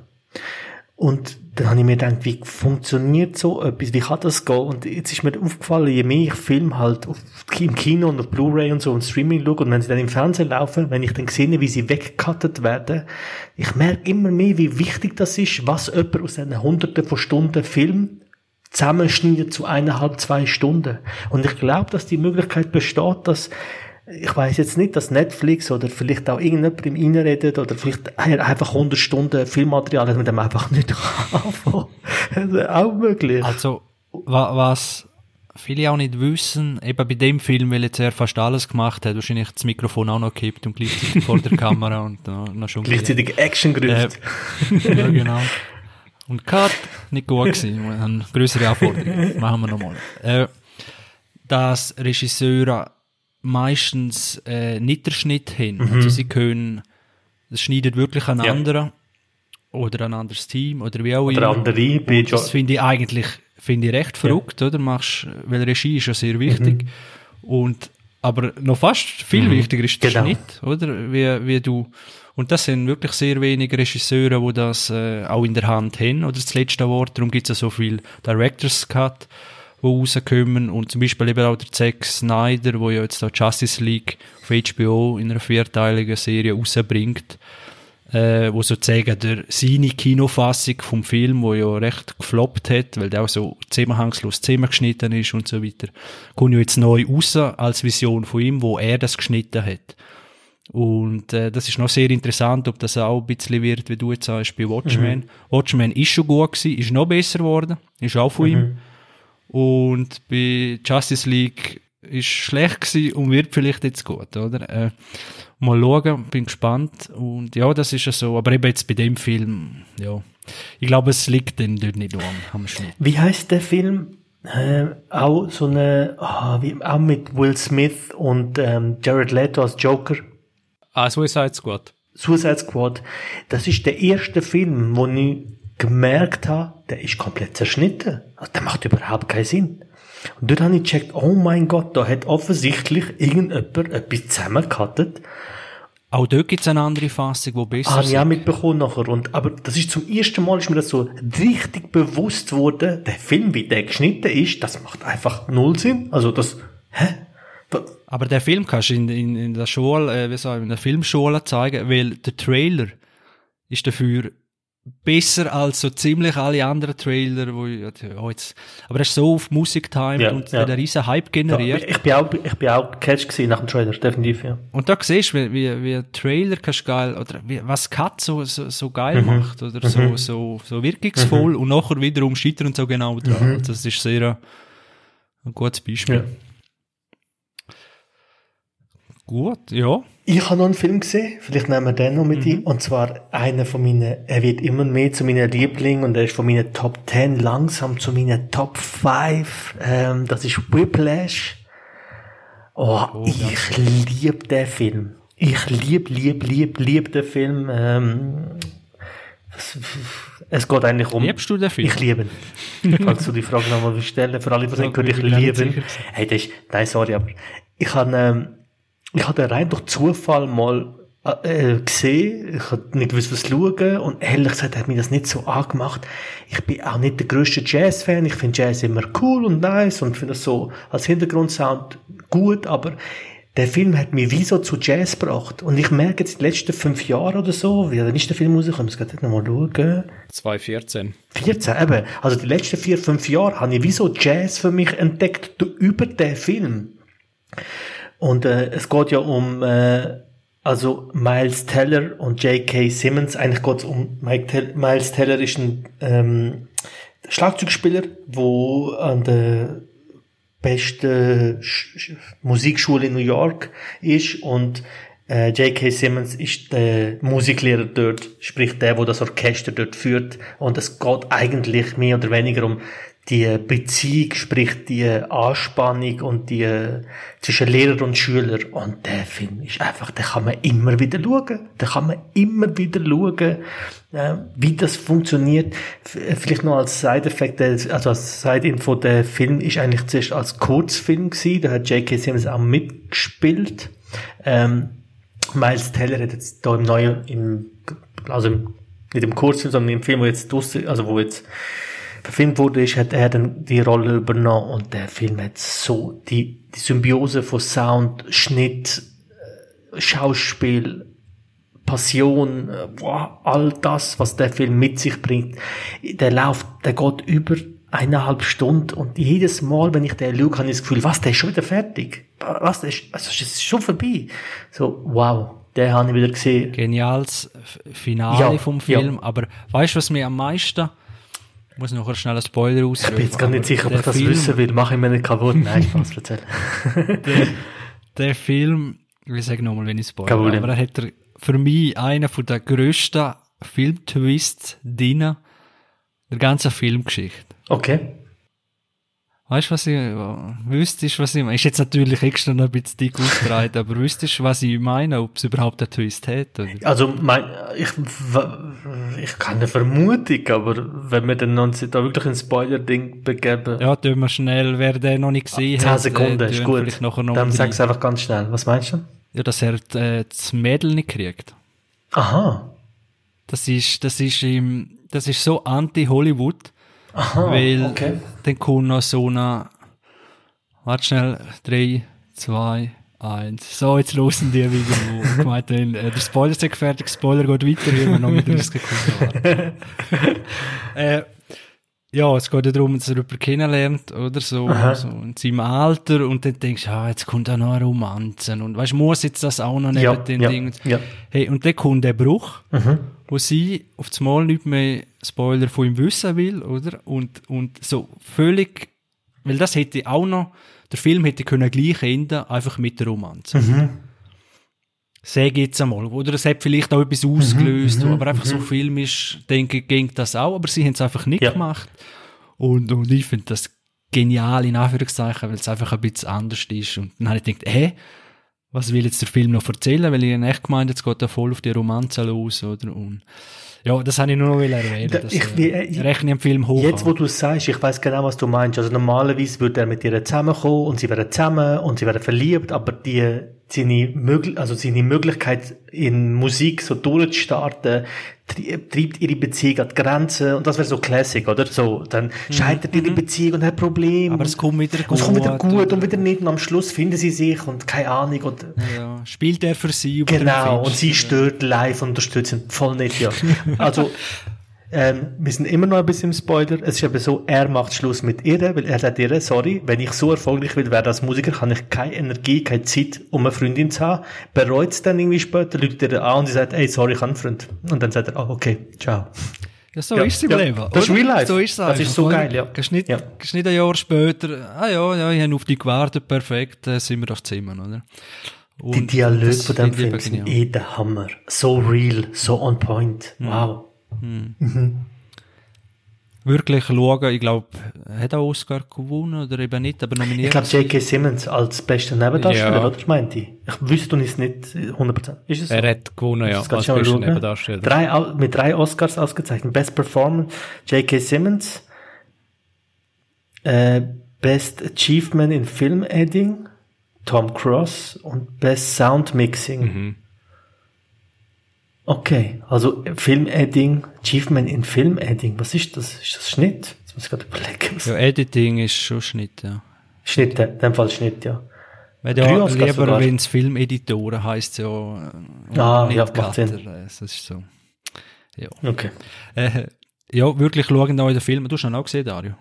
Und dann habe ich mir gedacht, wie funktioniert so etwas? Wie kann das gehen? Und jetzt ist mir aufgefallen, je mehr ich Film halt auf, im Kino und auf Blu-ray und so und Streaming schaue und wenn sie dann im Fernsehen laufen, wenn ich dann sehe, wie sie weggecuttet werden, ich merke immer mehr, wie wichtig das ist, was jemand aus diesen hunderten von Stunden Film zusammenschneidet zu eineinhalb, zwei Stunden. Und ich glaube, dass die Möglichkeit besteht, dass ich weiß jetzt nicht, dass Netflix oder vielleicht auch irgendjemand im reinredet oder vielleicht einfach 100 Stunden Filmmaterial hat mit dem einfach nicht anfangen. Das (laughs) ist auch möglich. Also, wa was viele auch nicht wissen, eben bei dem Film, weil jetzt er fast alles gemacht hat, wahrscheinlich das Mikrofon auch noch gekippt und gleichzeitig vor der (laughs) Kamera und noch, noch schon Gleichzeitig Action gerüft. Äh, (laughs) ja, genau. Und Cut, nicht gut gewesen. Wir haben größere Anforderungen. Machen wir nochmal. Äh, dass Regisseure meistens äh, nicht den Schnitt haben. Also sie können, das schneidet wirklich ein Ja. anderer oder ein anderes Team oder wie auch Oder immer. andere, Und das finde ich eigentlich finde ich recht verrückt, oder? Machst, weil Regie ist ja sehr wichtig. Und, aber noch fast viel wichtiger ist der Genau. Schnitt, oder? Wie, wie du, und das sind wirklich sehr wenige Regisseure, die das äh, auch in der Hand haben, oder das letzte Wort. Darum gibt es ja so viel Director's Cut, die rauskommen. Und zum Beispiel eben auch der Zack Snyder, wo ja jetzt da Justice League auf HBO in einer vierteiligen Serie rausbringt äh, wo sozusagen der, seine Kinofassung vom Film, wo ja recht gefloppt hat, weil der auch so zusammenhangslos zusammengeschnitten ist und so weiter, kommt ja jetzt neu raus als Vision von ihm, wo er das geschnitten hat. Und äh, das ist noch sehr interessant, ob das auch ein bisschen wird, wie du jetzt sagst, bei Watchmen. Watchmen ist schon gut gewesen, ist noch besser geworden, ist auch von ihm. Und bei Justice League ist schlecht gewesen und wird vielleicht jetzt gut, oder? Äh, mal schauen, bin gespannt. Und ja, das ist ja so. Aber eben jetzt bei dem Film, ja. Ich glaube, es liegt dann dort nicht an, am Schnitt. Wie heißt der Film? Äh, auch so eine, ah, wie, auch mit Will Smith und ähm, Jared Leto als Joker. Ah, Suicide Squad. Suicide Squad. Das ist der erste Film, wo ich gemerkt habe, der ist komplett zerschnitten. Also, der macht überhaupt keinen Sinn. Und dort habe ich gecheckt, oh mein Gott, da hat offensichtlich irgendjemand etwas zusammengekattet. Auch dort gibt es eine andere Fassung, die besser Habe ist. ich auch mitbekommen nachher. Und, aber das ist zum ersten Mal, ist mir das so richtig bewusst worden, der Film, wie der geschnitten ist, das macht einfach null Sinn. Also das, hä? Da- Aber der Film kannst du in, in, in der Schule, äh, wie soll ich, in der Filmschule zeigen, weil der Trailer ist dafür besser als so ziemlich alle anderen Trailer, wo ich, ja, jetzt, aber er ist so auf Musik timed Ja, und ja. der einen riesen Hype Ja, generiert. ich, ich bin auch, ich bin auch catch gewesen nach dem Trailer, definitiv, ja. Und da siehst du, wie, wie, wie ein Trailer kannst geil, oder wie, was Cut so, so, so geil Mhm. macht, oder so, so, so wirkungsvoll und nachher wiederum scheitern so genau dran. Mhm. Das ist sehr ein, ein gutes Beispiel. Ja. Gut, ja. Ich habe noch einen Film gesehen, vielleicht nehmen wir den noch mit ein. Und zwar einer von meinen, er wird immer mehr zu meinen Lieblingen und er ist von meinen Top 10 langsam zu meinen Top 5. Ähm, das ist Whiplash. Oh, ich liebe den Film. Ich lieb, lieb, lieb, lieb den Film. Ähm, es, es geht eigentlich um... Liebst du den Film? Ich liebe ihn. (laughs) Falls du die Frage nochmal stellen, für alle, die sagen, bin ich ich nicht liebe ihn. Hey, das ist, nein, sorry, aber ich habe, ähm, ich habe den rein durch Zufall mal äh, gesehen. Ich habe nicht gewusst, was schauen. Und ehrlich gesagt hat mich das nicht so angemacht. Ich bin auch nicht der grösste Jazz-Fan. Ich finde Jazz immer cool und nice und finde das so als Hintergrundsound gut, aber der Film hat mich wie so zu Jazz gebracht. Und ich merke jetzt in den letzten fünf Jahren oder so, wie ist der Film rausgekommen, ich muss gerade noch mal schauen. 2014. 14, eben. Also die letzten vier, fünf Jahre habe ich wie so Jazz für mich entdeckt über den Film. Und äh, es geht ja um äh, also Miles Teller und J.K. Simmons. Eigentlich geht es um Tell Miles Teller ist ein ähm, Schlagzeugspieler, wo an der besten Sch Sch Musikschule in New York ist und äh, J.K. Simmons ist der Musiklehrer dort, sprich der, wo das Orchester dort führt. Und es geht eigentlich mehr oder weniger um die Beziehung, sprich die Anspannung und die äh, zwischen Lehrer und Schüler. Und der Film ist einfach, den kann man immer wieder schauen. Den kann man immer wieder schauen, äh, wie das funktioniert. F vielleicht noch als Side-Effekt, also als Side-Info, der Film ist eigentlich zuerst als Kurzfilm gewesen. Da hat J.K. Simmons auch mitgespielt. Ähm, Miles Teller hat jetzt da im neuen, im, also im, nicht im Kurzfilm, sondern im Film, wo jetzt also wo jetzt verfilmt wurde, ist, hat er dann die Rolle übernommen und der Film hat so die, die Symbiose von Sound, Schnitt, äh, Schauspiel, Passion, äh, boah, all das, was der Film mit sich bringt, der läuft, der geht über eineinhalb Stunden und jedes Mal, wenn ich den schaue, habe ich das Gefühl, was, der ist schon wieder fertig. Was, der ist, also, es ist schon vorbei. So, wow, den habe ich wieder gesehen. Geniales Finale Ja, vom ja. Film. Aber weißt du, was mir am meisten. Ich muss noch schnell einen Spoiler Ich ausrufen. bin jetzt gar nicht sicher, ob der ich das Film, wissen will. Mache ich mir nicht kaputt. Nein, Spaß, erzähl. Der Film, ich sage nochmal, wenn ich spoilere, Problem. aber er hat für mich einen der grössten Filmtwists drin der ganzen Filmgeschichte. Okay. Weißt du, was ich, wüsstest, was ich meine? Ist jetzt natürlich extra noch ein bisschen dick ausgereiht, aber wüsstest, was ich meine, ob es überhaupt einen Twist hat? Oder? Also, mein, ich, ich kann eine Vermutung, aber wenn wir dann uns da wirklich ein Spoiler-Ding begeben, Ja, tun wir schnell, wer den noch nicht gesehen 10 hat. Sekunden, äh, ist tun gut. Dann rein. sag's einfach ganz schnell. Was meinst du? Ja, dass er äh, das Mädel nicht kriegt. Aha. Das ist, das ist im, das ist so anti-Hollywood, Aha. weil okay. dann kommt noch so eine, warte schnell, drei, zwei, eins. So, jetzt losen die wieder, (laughs) gemeint haben, äh, der Spoiler ist fertig, Spoiler geht weiter, hier wir noch mit 30 Sekunden (laughs) äh, ja, es geht ja darum, dass er jemanden kennenlernt, oder so, Aha. so in seinem Alter, und dann denkst du, ah, jetzt kommt auch noch eine Romanze, und weißt du, muss jetzt das auch noch neben Ja, den ja, Dingen. ja. Hey, und dann kommt der Bruch, Mhm. Wo sie auf das Mal nicht mehr Spoiler von ihm wissen will, oder? Und, und so völlig, weil das hätte auch noch, der Film hätte können gleich enden, einfach mit der Romanze. Mhm. Sag jetzt einmal, oder es hat vielleicht auch etwas Mhm, ausgelöst, aber einfach so filmisch, denke ich, ging das auch, aber sie haben es einfach nicht Ja. gemacht. Und, und ich finde das genial, in Anführungszeichen, weil es einfach ein bisschen anders ist. Und dann habe ich gedacht, hä? Was will jetzt der Film noch erzählen? Weil ich habe echt gemeint, jetzt geht er voll auf die Romanze los, oder? Und ja, das habe ich nur noch erwähnen. Da- ich- äh, äh, ich rechne im Film hoch. Jetzt, wo du es sagst, ich weiß genau, was du meinst. Also normalerweise würde er mit ihr zusammenkommen und sie wären zusammen und sie wären verliebt, aber die, seine, Möglich also seine Möglichkeit in Musik so durchzustarten, treibt ihre Beziehung an die Grenze und das wäre so Classic, oder? So, dann scheitert ihre Beziehung und hat Probleme. Mhm. Aber es kommt wieder und es kommt wieder gut, gut und wieder nicht und am Schluss finden sie sich und keine Ahnung und ja, spielt er für sie über Genau, und sie stört live unterstützend. Voll nicht, ja. (laughs) Also, ähm, wir sind immer noch ein bisschen im Spoiler. Es ist aber so, er macht Schluss mit ihr, weil er sagt ihr, sorry, wenn ich so erfolgreich will werden als Musiker, habe ich keine Energie, keine Zeit, um eine Freundin zu haben. Bereut es dann irgendwie später, lügt er an und sie sagt, ey, sorry, ich habe einen Freund. Und dann sagt er, ah, okay, ciao. Ja, so Ja, ist es im ja. Leben. Das ist oder? real life. So ist es Das ist so oder? geil, ja. Gehst nicht, Ja. gehst nicht ein Jahr später, ah ja, ja, ich habe auf dich gewartet, perfekt, äh, sind wir auf Zimmer, oder? Und Die Dialoge von dem Film sind eh der Hammer. So real, so on point. Wow. Wirklich schauen, ich glaube, hat er Oscar gewonnen oder eben nicht, aber Ich nominiert. glaube, J.K. Simmons als bester Nebendarsteller, Ja. oder? Meinte ich. Ich wüsste es nicht 100%. Ist es so? Er hat gewonnen, ja, als bester. Nebendarsteller. Drei, mit drei Oscars ausgezeichnet. Best Performance, J.K. Simmons. Äh, Best Achievement in Film Editing, Tom Cross. Und Best Sound Mixing. Mhm. Okay, also Film Editing, Achievement in Film Editing. Was ist das? Ist das Schnitt? Jetzt muss ich gerade überlegen. ja, Editing ist schon Schnitt, ja. Schnitt, in dem Fall Schnitt, ja. Weil ja, lieber, wenn es Filmeditoren heisst, ja, Ah, ja, macht Sinn. Das ist so. Ja. Okay. Äh, ja, wirklich schauen da in den Filmen. Du hast ihn auch gesehen, Dario?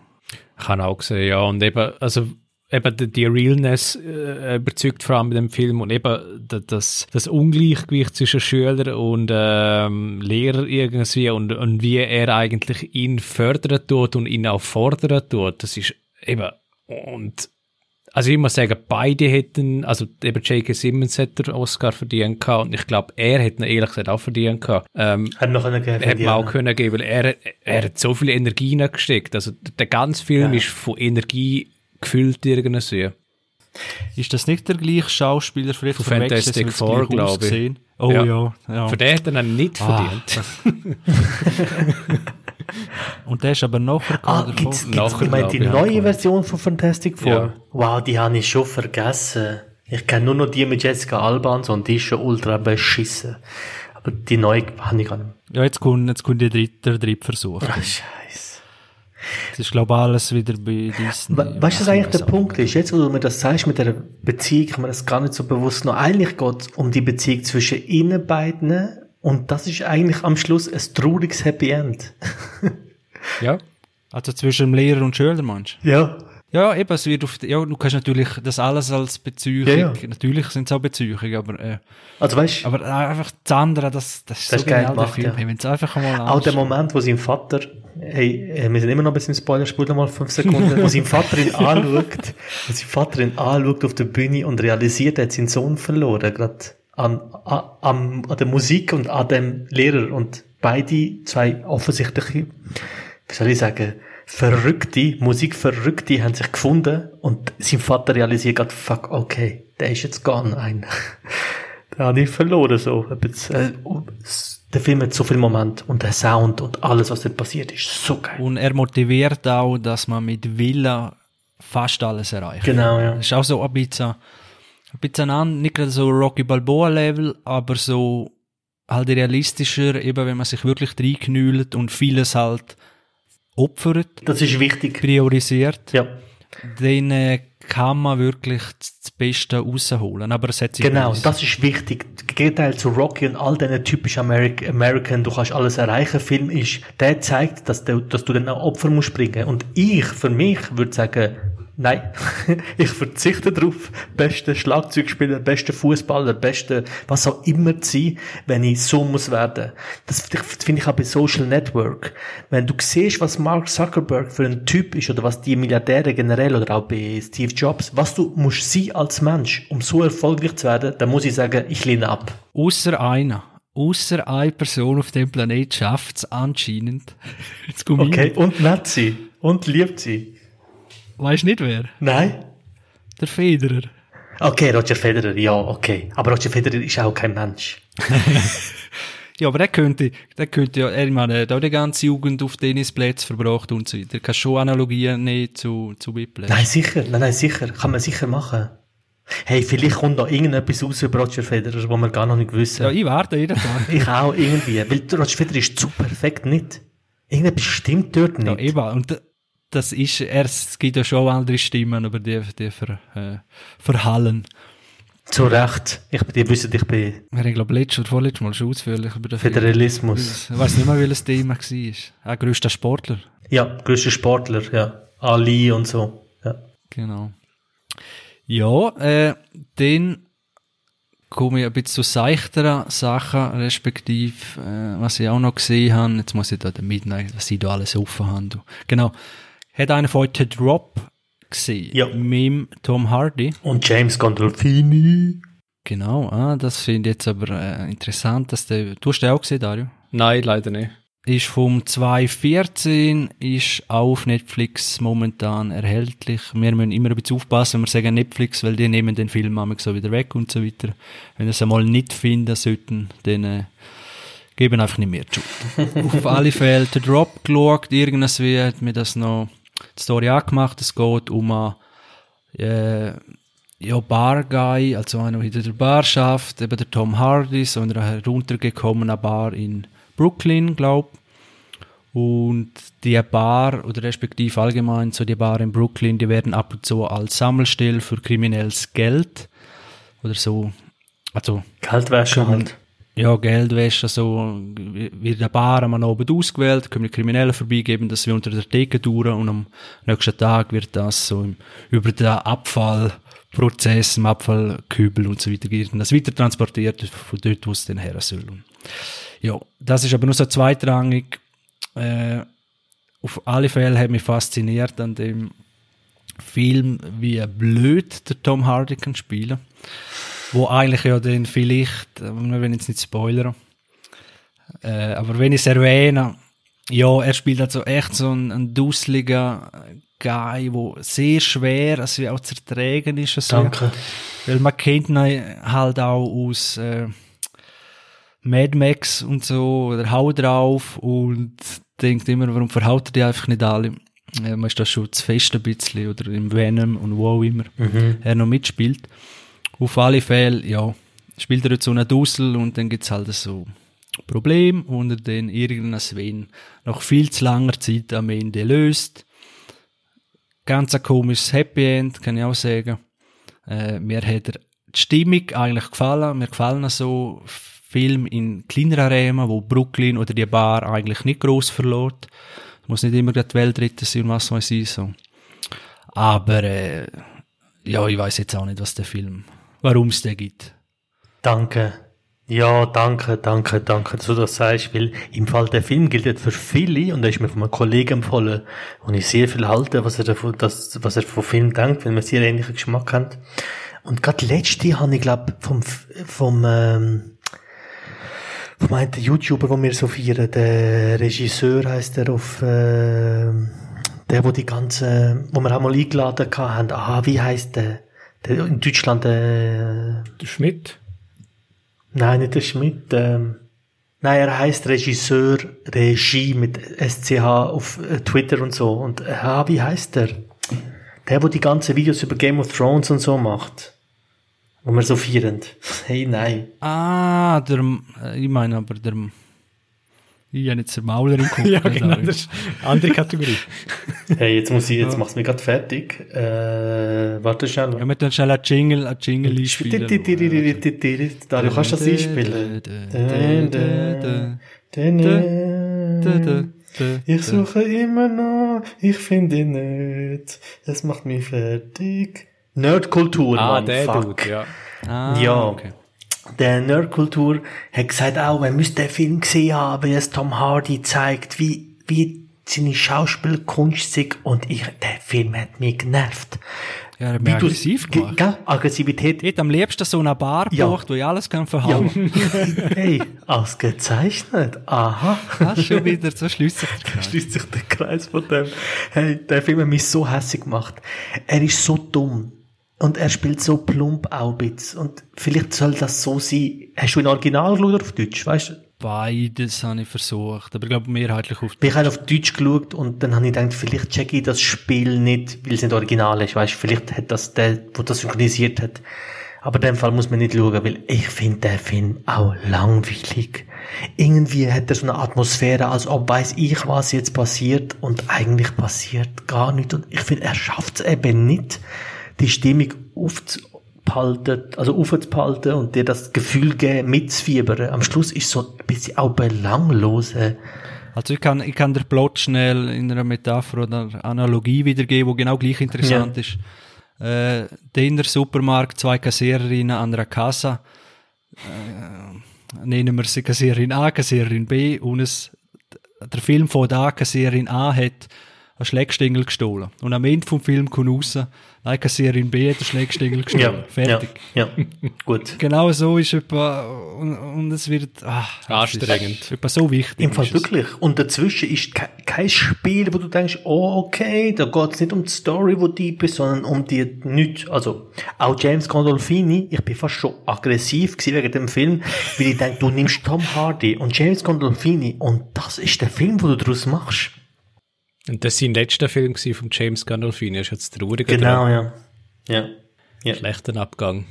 Ich habe auch gesehen, ja. Und eben, also, eben die, die Realness äh, überzeugt vor allem mit dem Film und eben da- das, das Ungleichgewicht zwischen Schüler und ähm, Lehrer irgendwie und, und wie er eigentlich ihn fördern tut und ihn auch fordern tut. Das ist eben, und also ich muss sagen, beide hätten, also eben J.K. Simmons hätte den Oscar verdient gehabt und ich glaube, er hätte ihn ehrlich gesagt auch verdient gehabt. Ähm, Hat noch einen gegeben. Hätte man auch können geben, weil er, er hat so viel Energie gesteckt. Also der ganze Film Ja. ist von Energie gefüllt irgendwie. Ist das nicht der gleiche Schauspieler für Von Fantastic Four, glaube ich. Oh Ja. ja. ja. Für den hat er nicht Ah, verdient. (laughs) Und der ist aber nachher Ah, gibt's, gibt's, Nachher, ich meine, die neue. Version von Fantastic Four? Ja. Wow, die habe ich schon vergessen. Ich kenne nur noch die mit Jessica Alba und so, und die ist schon ultra beschissen. Aber die neue habe ich gar nicht. Ja, jetzt kommt, jetzt kommt der dritte, der dritte Versuch. Ah, Das ist, glaube alles wieder bei Disney. We weißt du, was eigentlich der Punkt ist? Jetzt, wo du mir das sagst mit der Beziehung, ich mir das gar nicht so bewusst noch. Eigentlich geht es um die Beziehung zwischen ihnen beiden und das ist eigentlich am Schluss ein trauriges Happy End. (laughs) Ja. Also zwischen dem Lehrer und Schüler, meinst du? Ja. Ja, eben, es wird auf, ja, du kannst natürlich das alles als Beziehung, Ja, ja. natürlich sind es auch Beziehungen, aber, äh, Also weißt aber einfach das andere, das, das ist Das so ist geil gemacht, Film. ja. Wenn es einfach mal Auch der. Moment, wo sein Vater, hey, äh, wir sind immer noch ein bisschen im Spoiler, spul mal fünf Sekunden, (laughs) wo sein Vater ihn anschaut, wo sein Vater ihn anschaut auf der Bühne und realisiert, er hat seinen Sohn verloren, gerade an, an, an, der Musik und an dem Lehrer und beide zwei offensichtliche, wie soll ich sagen, Verrückte, Musikverrückte haben sich gefunden und sein Vater realisiert gerade, fuck, okay, der ist jetzt gone, ein. (laughs) Da habe ich verloren, so. Jetzt, äh, Der Film hat so viel Moment und der Sound und alles, was dort passiert, ist so geil. Und er motiviert auch, dass man mit Willen fast alles erreicht. Genau, ja. Das ist auch so ein bisschen, ein bisschen an, nicht gerade so Rocky Balboa Level, aber so halt realistischer, eben wenn man sich wirklich reinknüllt und vieles halt opfert, Das ist wichtig. priorisiert, Ja, dann äh, kann man wirklich das Beste rausholen. Aber es hat sich genau. alles- Das ist wichtig. Gegenteil zu Rocky und all diesen typischen Amerik American, du kannst alles erreichen, Film ist, der zeigt, dass du, dass du dann auch Opfer musst bringen. Und ich, für mich, würde sagen, nein, (laughs) ich verzichte darauf, beste Schlagzeugspieler, beste Fußballer, beste, was auch immer zu sein, wenn ich so muss werden. Das finde ich auch bei Social Network. Wenn du siehst, was Mark Zuckerberg für ein Typ ist oder was die Milliardäre generell oder auch bei Steve Jobs, was du musst sein als Mensch, um so erfolgreich zu werden, dann muss ich sagen, ich lehne ab. Außer einer. Außer eine Person auf dem Planet schafft es anscheinend. (laughs) Okay, und nett sie. Und liebt sie. Weißt du nicht wer? Nein? Der Federer. Okay, Roger Federer, ja, okay. Aber Roger Federer ist auch kein Mensch. (laughs) Ja, aber der könnte, der könnte ja, er, ich meine, er hat auch die ganze Jugend auf Tennisplätzen verbracht und so weiter. Er kann schon Analogien nehmen zu, zu Whiplash. Nein, sicher, nein, nein, sicher. Kann man sicher machen. Hey, vielleicht kommt noch irgendetwas raus über Roger Federer, wo wir gar noch nicht wissen. Ja, ich warte jeden Tag. (laughs) ich auch, irgendwie. Weil Roger Federer ist zu perfekt nicht. Irgendetwas stimmt dort nicht. Ja, eben. Und da- das ist, er, es gibt ja schon andere Stimmen, aber die, die ver, äh, verhallen. Zu Recht. Ich, die wissen, ich bin Wir haben, glaube ich, letztes oder vorletztes Mal schon ausführlich über den Föderalismus. Ich weiß nicht mehr, welches Thema war. Auch grösster Sportler. Ja, größter Sportler, ja. Ali und so. Ja. Genau. Ja, äh, dann komme ich ein bisschen zu seichteren Sachen, respektive, äh, was ich auch noch gesehen habe. Jetzt muss ich da mitnehmen, was sie da alles offen haben. Genau. Hat einer von euch The Drop gesehen? Ja. Mit dem Tom Hardy. Und James Gandolfini. Genau, ah, das finde ich jetzt aber äh, interessant, dass der, du hast den auch gesehen, Dario? Nein, leider nicht. Ist vom 2014, ist auch auf Netflix momentan erhältlich. Wir müssen immer ein bisschen aufpassen, wenn wir sagen Netflix, weil die nehmen den Film manchmal so wieder weg und so weiter. Wenn wir es einmal nicht finden sollten, dann äh, geben einfach nicht mehr Schuld. (laughs) auf alle Fälle der Drop geschaut, irgendwie hat mir das noch die Story angemacht. Es geht um einen äh, ja, Bar-Guy, also einer, der der Bar schafft, eben der Tom Hardy, so in einer heruntergekommenen Bar in Brooklyn, glaub. Und die Bar, oder respektive allgemein so die Bar in Brooklyn, die werden ab und zu als Sammelstelle für kriminelles Geld oder so, also Geldwäsche halt. Ja, Geldwäsche, so, wird der Bar am Abend ausgewählt, können die Kriminellen vorbeigeben, dass wir unter der Theke durch und am nächsten Tag wird das so im, über den Abfallprozess, im Abfallkübel und so weiter, das weiter transportiert von dort, wo es dann her soll. Ja, das ist aber nur so zweitrangig. Äh, auf alle Fälle hat mich fasziniert an dem Film, wie blöd der Tom Hardy kann spielen wo eigentlich ja dann vielleicht, wir wollen jetzt nicht spoilern, äh, aber wenn ich es erwähne, ja, er spielt also echt so ein, ein dusseliger Guy, wo sehr schwer, also wie auch zu ertragen ist. Also, Danke. Weil man kennt ihn halt auch aus äh, Mad Max und so, oder Hau drauf und denkt immer, warum verhaut er die einfach nicht alle? Äh, man ist da schon zu fest ein bisschen, oder im Venom und wo auch immer er noch mitspielt. Auf alle Fälle, ja, spielt er jetzt so einen Dussel und dann gibt's halt so Problem und dann irgendein Sven nach viel zu langer Zeit am Ende löst. Ganz ein komisches Happy End, kann ich auch sagen. Äh, mir hat er die Stimmung eigentlich gefallen. Mir gefallen so Filme in kleineren Rahmen, wo Brooklyn oder die Bar eigentlich nicht gross verlot. Muss nicht immer die Weltretter sein und was weiß ich so. Aber äh, ja, ich weiß jetzt auch nicht, was der Film, warum es den gibt. Danke. Ja, danke, danke, danke, dass du das sagst, weil im Fall der Film gilt jetzt für viele und er ist mir von einem Kollegen empfohlen und ich sehr viel halte, was er davon, das, was er vom Film denkt, weil wir sehr ähnlichen Geschmack haben. Und gerade letzte habe ich glaube vom, vom, ähm, vom einen YouTuber, wo wir so feiern, der Regisseur heißt er auf, äh, der, wo die ganze, wo wir auch mal eingeladen haben, ah, wie heißt der? Der in Deutschland, äh, Der Schmidt? Nein, nicht der Schmidt. Ähm, nein, er heißt Regisseur Regie mit SCH auf äh, Twitter und so. Und äh, ah, wie heißt der? Der, wo die ganzen Videos über Game of Thrones und so macht. Wo wir so feiern. (laughs) Hey, nein. Ah, der, äh, ich meine aber der, ich habe jetzt Mauler im Kopf. (laughs) Ja, genau, das ist eine andere Kategorie. (laughs) Hey, jetzt muss ich, jetzt mach's mir grad fertig. Äh, warte schnell. Ja, wir tun schnell einen Jingle, einen Jingle einspielen. Dario, kannst du das einspielen? Ich suche immer noch, ich finde ihn nicht. Das macht mich fertig. Nerdkultur, Ah, Mann, der fuck. Dude, ja. Ah, Ja. okay. Der Nerdkultur hat gesagt, auch, er müsste den Film gesehen haben, wie es Tom Hardy zeigt, wie, wie seine Schauspielkunst ist. Und ich, der Film hat mich genervt. Ja, er hat mich du- aggressiv Ge- gemacht. gell? Aggressivität. Ich hätte am liebsten so eine Bar Ja. gebraucht, wo ich alles kann Ja. verhauen (laughs) hey, ausgezeichnet. Aha. Hast schon wieder so schlüssig. (laughs) schließt sich der Kreis von dem. Hey, der Film hat mich so hässlich gemacht. Er ist so dumm. Und er spielt so plump auch ein bisschen. Und vielleicht soll das so sein. Hast du in Original geschaut oder auf Deutsch? Weißt du? Beides habe ich versucht, aber ich glaube mehrheitlich auf Ich habe auf Deutsch geschaut und dann habe ich gedacht, vielleicht checke ich das Spiel nicht, weil es nicht original ist. Weißt du, vielleicht hat das der, der das synchronisiert hat. Aber in dem Fall muss man nicht schauen, weil ich finde den Film auch langweilig. Irgendwie hat er so eine Atmosphäre, als ob weiß ich, was jetzt passiert und eigentlich passiert gar nichts. Und ich finde, er schafft es eben nicht, die Stimmung aufzuhalten, also aufzuhalten und dir das Gefühl geben, mitzufiebern. Am Schluss ist so ein bisschen auch belanglos. Also ich kann, ich kann den Plot schnell in einer Metapher oder Analogie wiedergeben, wo genau gleich interessant Ja. ist. Äh, Dinner Supermarkt, zwei Kassiererinnen an einer Kasse. Äh, nennen wir sie Kassiererin A, Kassiererin B und es, der Film von da Kassiererin A hat einen Schlägstängel gestohlen. Und am Ende vom Film kommt raus, nein, Kassiererin B hat den Schlägstängel (laughs) gestohlen. Fertig. Ja, ja. gut. (laughs) Genau so ist etwa, und, und es wird, es Anstrengend. Ist etwa so wichtig. Im Fall es. wirklich. Und dazwischen ist ke kein Spiel, wo du denkst, oh, okay, da geht es nicht um die Story, wo deep ist, sondern um die nichts. Also, auch James Gandolfini, ich bin fast schon aggressiv gewesen wegen dem Film, weil ich denke, du nimmst Tom Hardy und James Gandolfini und das ist der Film, wo du daraus machst. Und das war sein letzter Film von James Gandolfini. Das ist jetzt traurig. Genau, ja. Ja. ja. Schlechter Abgang.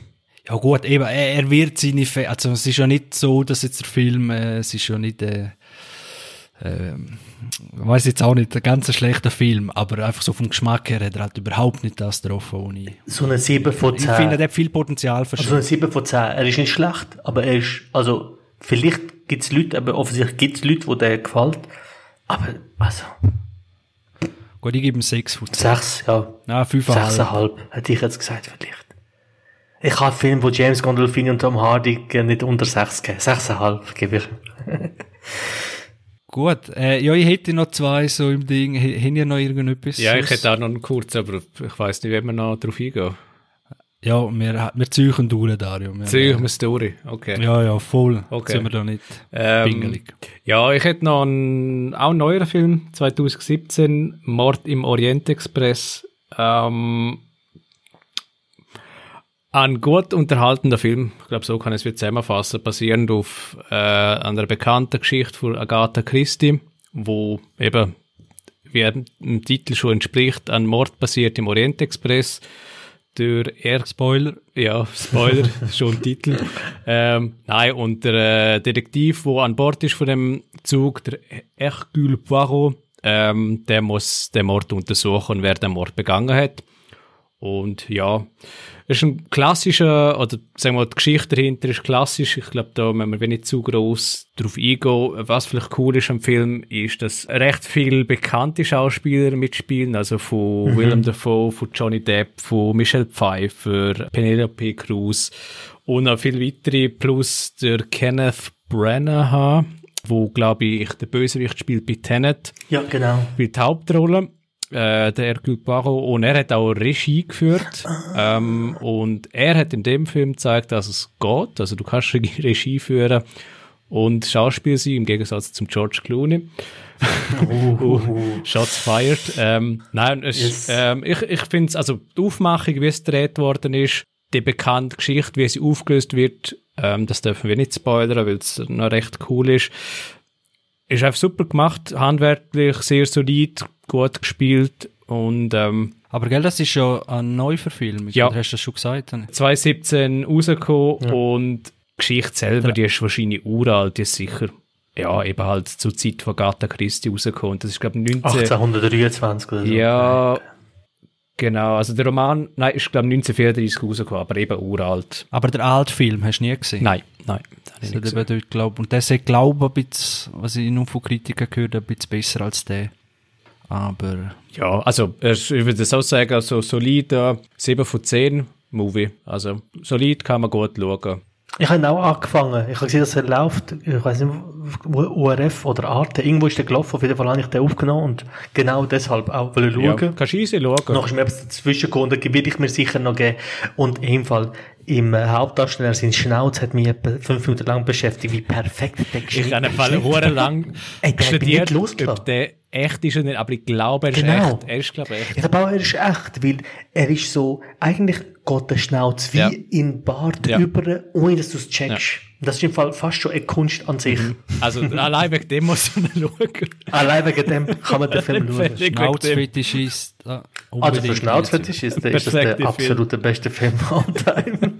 Ja gut, eben, er, er wird seine, Fe also es ist ja nicht so, dass jetzt der Film, äh, es ist ja nicht, äh, äh, ich weiß jetzt auch nicht, ein ganz schlechter Film, aber einfach so vom Geschmack her hat er halt überhaupt nicht das getroffen, wo ich, So eine 7 von ich 10. finde, er hat viel Potenzial Also verschwunden. eine 7 von 10. Er ist nicht schlecht, aber er ist, also, vielleicht gibt's Leute, aber offensichtlich gibt's Leute, wo der gefällt. Aber, also, Gut, ich gebe ihm 6 von 10. 6, ja. Nein, 5,5. 6,5, hätte ich jetzt gesagt, vielleicht. Ich habe Film, wo James Gandolfini und Tom Hardy nicht unter 6 geben. 6,5 gebe ich. (laughs) Gut, äh, ja, ich hätte noch zwei so im Ding, H- haben ihr noch irgendetwas? Ja, ich sonst? hätte auch noch einen kurz, aber ich weiß nicht, wie wir noch drauf eingehen. Ja, wir, wir ziehen durch, Dario. Wir, Zieh ich mir Story. Okay. Ja, ja, voll. Okay. Okay. Sind wir da nicht Ähm, pingelig. Ja, ich hätte noch einen, auch einen neueren Film, 2017, Mord im Orient Express. Ähm, ein gut unterhaltender Film, ich glaube, so kann ich es wieder zusammenfassen, basierend auf äh, einer bekannten Geschichte von Agatha Christie, wo eben, wie er im Titel schon entspricht, ein Mord passiert im Orient Express. Der er Spoiler. ja, Spoiler, (laughs) schon Titel. Ähm, nein, und der äh, Detektiv, der an Bord ist von dem Zug, der Hercule Poirot, ähm, der muss den Mord untersuchen, wer den Mord begangen hat. Und ja, ist ein klassischer, oder sagen wir mal, die Geschichte dahinter ist klassisch. Ich glaube, da wenn wir nicht zu groß drauf eingehen. Was vielleicht cool ist am Film, ist, dass recht viele bekannte Schauspieler mitspielen, also von Willem Dafoe, von Johnny Depp, von Michelle Pfeiffer, Penelope Cruz und noch viele weitere, plus der Kenneth Branagh, wo, glaube ich, der Bösewicht spielt bei Tenet Ja, genau. spielt die Hauptrolle, äh, der Hercule Poirot, und er hat auch Regie geführt. Ähm, und er hat in dem Film gezeigt, dass es geht. Also du kannst (laughs) Regie führen und Schauspiel sein, im Gegensatz zum George Clooney. Uh, (laughs) Shots fired. Ähm, nein, es, Yes. ähm, ich, ich finde es, also die Aufmachung, wie es gedreht worden ist, die bekannte Geschichte, wie sie aufgelöst wird, ähm, das dürfen wir nicht spoilern, weil es noch recht cool ist. Ist einfach super gemacht, handwerklich, sehr solid, gut gespielt und ähm, Aber gell, das ist ja eine Neuverfilmung. Ja. Oder hast du das schon gesagt? 2017 rausgekommen und die Geschichte selber, die ist wahrscheinlich uralt, die ist sicher, ja, eben halt zur Zeit von Agatha Christie rausgekommen. Das ist, glaube ich, 19... 1823 oder so. Ja, genau, also der Roman, nein, ist, glaube ich, 1934 rausgekommen, aber eben uralt. Aber der alte Film hast du nie gesehen? Nein, nein, das ich nicht gesehen. dort, glaub, und der sagt, glaube ein bisschen, was ich nur von Kritikern gehört habe, ein bisschen besser als der. Aber, Ja, also ich würde so sagen, also solid äh, 7 von 10 Movie. Also solid kann man gut schauen. Ich habe auch angefangen. Ich habe gesehen, dass er läuft. Ich weiß nicht, URF oder Arte. Irgendwo ist der gelaufen. Auf jeden Fall habe ich den aufgenommen und genau deshalb auch wollen schauen. Ja, kannst du easy schauen. Noch ist mir etwas dazwischen gekommen. Da will ich mir sicher noch geben. Und im Fall, im äh, Hauptdarsteller, sein Schnauz hat mich etwa fünf Minuten lang beschäftigt, wie perfekt der geschnitten Ich habe Fall hure lang studiert, ob der echt ist oder nicht, aber ich glaube, er ist genau. echt. Er ist, glaube ich, echt. Ich glaube auch, er ist echt, weil er ist so, eigentlich geht der Schnauz wie ja. in Bart ja. über, ohne dass du es checkst. Ja. Das ist im Fall fast schon eine Kunst an sich. Mhm. Also allein wegen dem muss man (laughs) schauen. allein wegen dem kann man den Film schauen. Schnauzfetischist. Ah, also für Schnauzfetischisten ist das der absolute beste Film all time.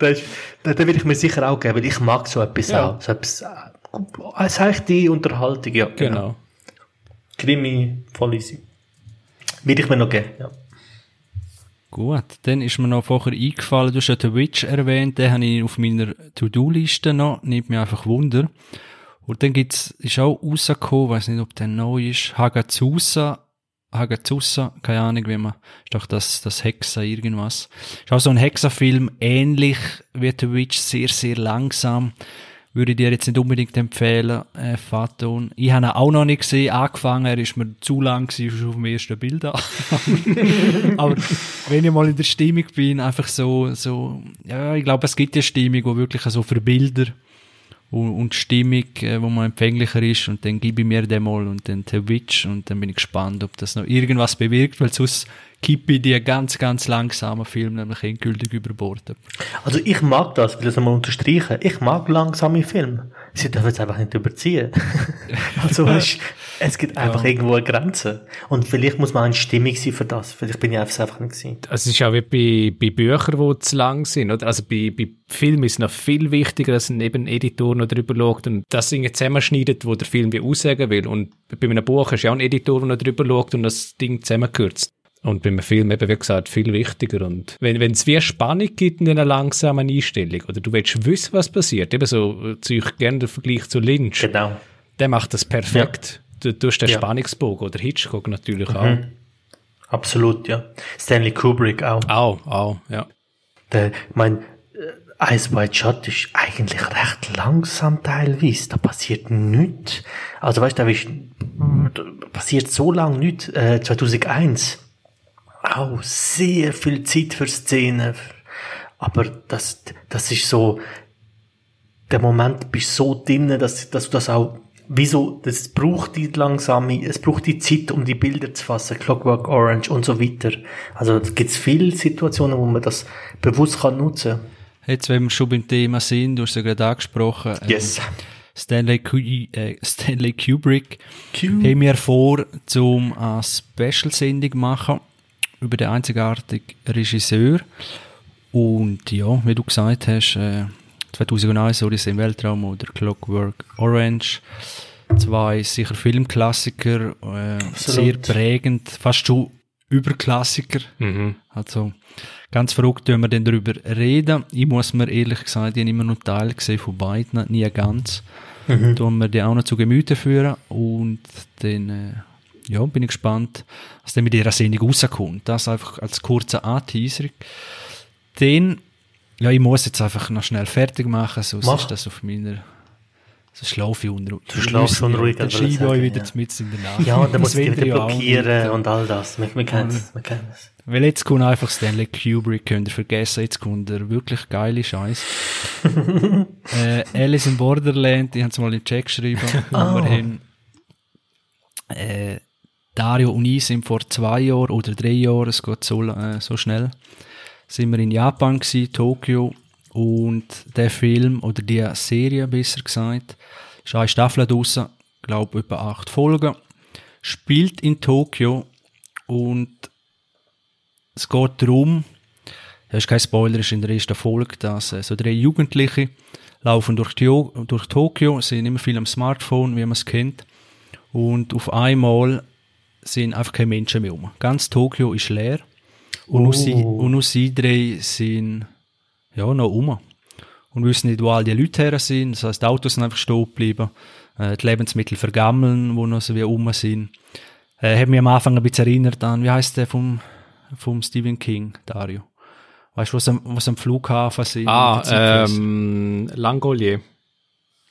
(laughs) den, den will ich mir sicher auch geben, weil ich mag so etwas ja. auch. So etwas, äh, seichte Unterhaltung, ja. Genau. Krimi, voll easy. Will ich mir noch geben, ja. Gut, dann ist mir noch vorher eingefallen, du hast ja The Witch erwähnt, den habe ich auf meiner To-Do-Liste noch, nimmt mir einfach Wunder. Und dann gibt's, ist auch rausgekommen, weiß nicht, ob der neu ist, Hagazusa, Hagazusa, keine Ahnung, wie man, ist doch das, das Hexa irgendwas. Ist auch so ein Hexafilm, ähnlich wie The Witch, sehr, sehr langsam würde ich dir jetzt nicht unbedingt empfehlen, äh, Faton. Ich habe ihn auch noch nicht gesehen, angefangen, er ist mir zu lang gewesen, schon auf dem ersten Bild (laughs) Aber wenn ich mal in der Stimmung bin, einfach so, so, ja, ich glaube, es gibt eine Stimmung, wo wirklich so für Bilder und, und Stimmung, äh, wo man empfänglicher ist. Und dann gebe ich mir den mal und dann The Witch. Und dann bin ich gespannt, ob das noch irgendwas bewirkt, weil sonst kippe ich die ganz, ganz langsamen Film nämlich endgültig über Bord. Also ich mag das, will es einmal unterstreichen. Ich mag langsame Filme. Sie dürfen es einfach nicht überziehen. (laughs) also weißt, es gibt einfach ja. irgendwo eine Grenze. Und vielleicht muss man eine Stimmung sein für das. Vielleicht bin ich einfach nicht gewesen. Es ist auch wie bei, bei Büchern, die zu lang sind. Oder? Also bei, bei Filmen ist es noch viel wichtiger, dass ein eben Editor noch drüber schaut und das Ding zusammenschneidet, wo der Film wie aussagen will. Und bei einem Buch du ja auch einen Editor, der noch drüber schaut und das Ding zusammenkürzt. Und beim Film eben, wie gesagt, viel wichtiger. Und wenn, wenn es wie Spannung gibt in einer langsamen Einstellung, oder du willst wissen, was passiert, eben so, ziehe ich gerne den Vergleich zu Lynch. Genau. Der macht das perfekt. Ja. Du, hast den ja. Spannungsbogen, oder Hitchcock natürlich mhm. auch. Absolut, ja. Stanley Kubrick auch. Auch, auch, ja. Der, mein, äh, Ice White Shot ist eigentlich recht langsam teilweise. Da passiert nichts. Also weißt du, da passiert so lang nichts. Äh, 2001 auch sehr viel Zeit für Szenen. Aber das, das ist so, der Moment bist so drin, dass, dass du das auch, wieso, das braucht die langsame, es braucht die Zeit, um die Bilder zu fassen, Clockwork Orange und so weiter. Also, es gibt viele Situationen, wo man das bewusst kann nutzen. Jetzt, wenn wir schon beim Thema sind, du hast ja gerade angesprochen. Ähm, yes. Stanley, äh, Stanley Kubrick Q haben wir vor, zum eine Special-Sendung machen über den einzigartigen Regisseur. Und ja, wie du gesagt hast, äh, 2001 Odyssey im Weltraum oder Clockwork Orange. Zwei sicher Filmklassiker, äh, sehr prägend, fast schon Überklassiker. Mhm. Also ganz verrückt, wenn wir dann darüber reden. Ich muss mir ehrlich gesagt, ich habe immer noch Teile gesehen von beiden, nie ganz. Mhm. Da wir die auch noch zu Gemüte führen und dann äh, ja, bin ich gespannt, was dann mit ihrer Sendung rauskommt. Das einfach als kurzer Anteaser. Dann, ja, ich muss jetzt einfach noch schnell fertig machen, sonst Mach. ist das auf meiner so schlafe ich unruhig. Du schlafst schon ruhig. Dann schiebe ich euch wieder ja. mit in der Nacht. Ja, und dann muss ich wieder blockieren und all das. Wir, wir kennen es. Weil jetzt kommt einfach Stanley Kubrick, könnt ihr vergessen, jetzt kommt der wirklich geile Scheiß. (laughs) äh, Alice in Borderland, die haben es mal in den Check geschrieben, oh. immerhin. Äh, Dario und ich sind vor zwei Jahren oder drei Jahren, es geht so, äh, so schnell, sind wir in Japan gewesen, Tokio, und der Film, oder die Serie besser gesagt, ist eine Staffel draussen, glaube etwa acht Folgen, spielt in Tokio und es geht darum, das ist kein Spoiler, ist in der ersten Folge, dass äh, so drei Jugendliche laufen durch, Tio durch Tokio, sind immer viel am Smartphone, wie man es kennt, und auf einmal sind einfach keine Menschen mehr um. Ganz Tokio ist leer. Und, oh. nur, sie, und nur sie drei sind ja, noch um. Und wissen nicht, wo all die Leute her sind. Das heisst, die Autos sind einfach stehen geblieben. Äh, die Lebensmittel vergammeln, wo noch so wie um sind. Äh, hat mich am Anfang ein bisschen erinnert an, wie heißt der vom, vom Stephen King, Dario? Weißt du, was am, was am Flughafen sind? Ah, ähm, Langolier.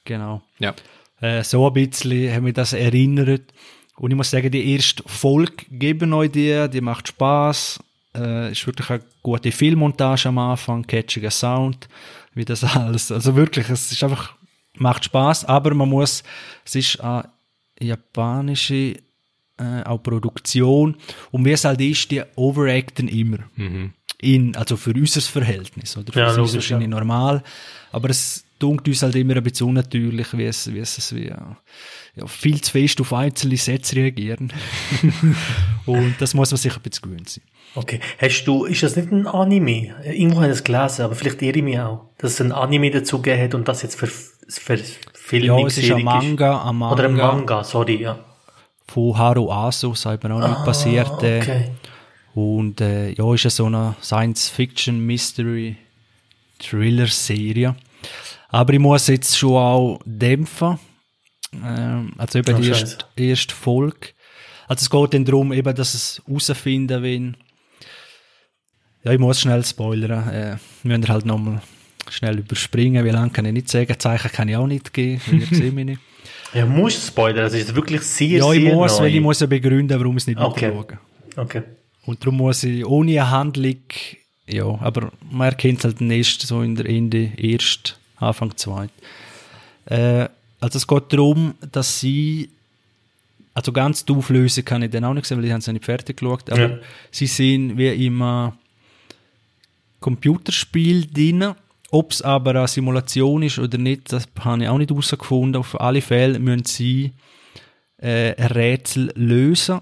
Genau. Ja. Äh, so ein bisschen haben wir das erinnert. Und ich muss sagen, die erste Folge geben euch die, die macht Spaß. Äh, ist wirklich eine gute Filmmontage am Anfang, catchiger Sound, wie das (laughs) alles. Also wirklich, es ist einfach, macht Spaß, aber man muss, es ist eine japanische äh, auch Produktion und wie es halt ist, die overacten immer. Mhm. In, also für unser Verhältnis, oder? Für Ja, uns ist logisch, wahrscheinlich ja. normal, aber es dunkt uns halt immer ein bisschen unnatürlich, wie es, wie es, wie, ja, viel zu fest auf einzelne Sätze reagieren. (laughs) und das muss man sich ein bisschen gewöhnt sein. Okay. Hast du, ist das nicht ein Anime? Irgendwo habe ich das gelesen, aber vielleicht irre ich mich auch, dass es ein Anime dazu hat und das jetzt für, für Filme Ja, es ist ein Manga, ein Manga, Oder ein Manga, sorry, ja. von Haru Aso, sagt mir auch nicht passiert. äh, Ah, Okay. Und äh, ja, ist ja so eine Science-Fiction-Mystery-Thriller-Serie. Aber ich muss jetzt schon auch dämpfen. Ähm, also eben Oh, die erste, erste Folge. Also es geht dann darum, eben, dass es herausfinden will. Ja, ich muss schnell spoilern. Äh, wir müssen halt nochmal schnell überspringen. Wie lange kann ich nicht sagen. Zeichen kann ich auch nicht geben, ihr (laughs) seht mich nicht. Ja, musst Spoiler, das ist wirklich sehr, Ja, ich sehr muss, neu. weil ich muss ja begründen, warum ich es nicht Okay. nachschauen. Okay. Und darum muss ich ohne eine Handlung, ja, aber man erkennt es halt erst so in der Ende, erst, Anfang zweit. Äh, also es geht darum, dass sie, also ganz die Auflösung kann ich dann auch nicht sehen, weil ich habe es nicht fertig geschaut, aber Ja. sie sind wie immer Computerspiel drin. Ob es aber eine Simulation ist oder nicht, das habe ich auch nicht herausgefunden. Auf alle Fälle müssen sie äh, Rätsel lösen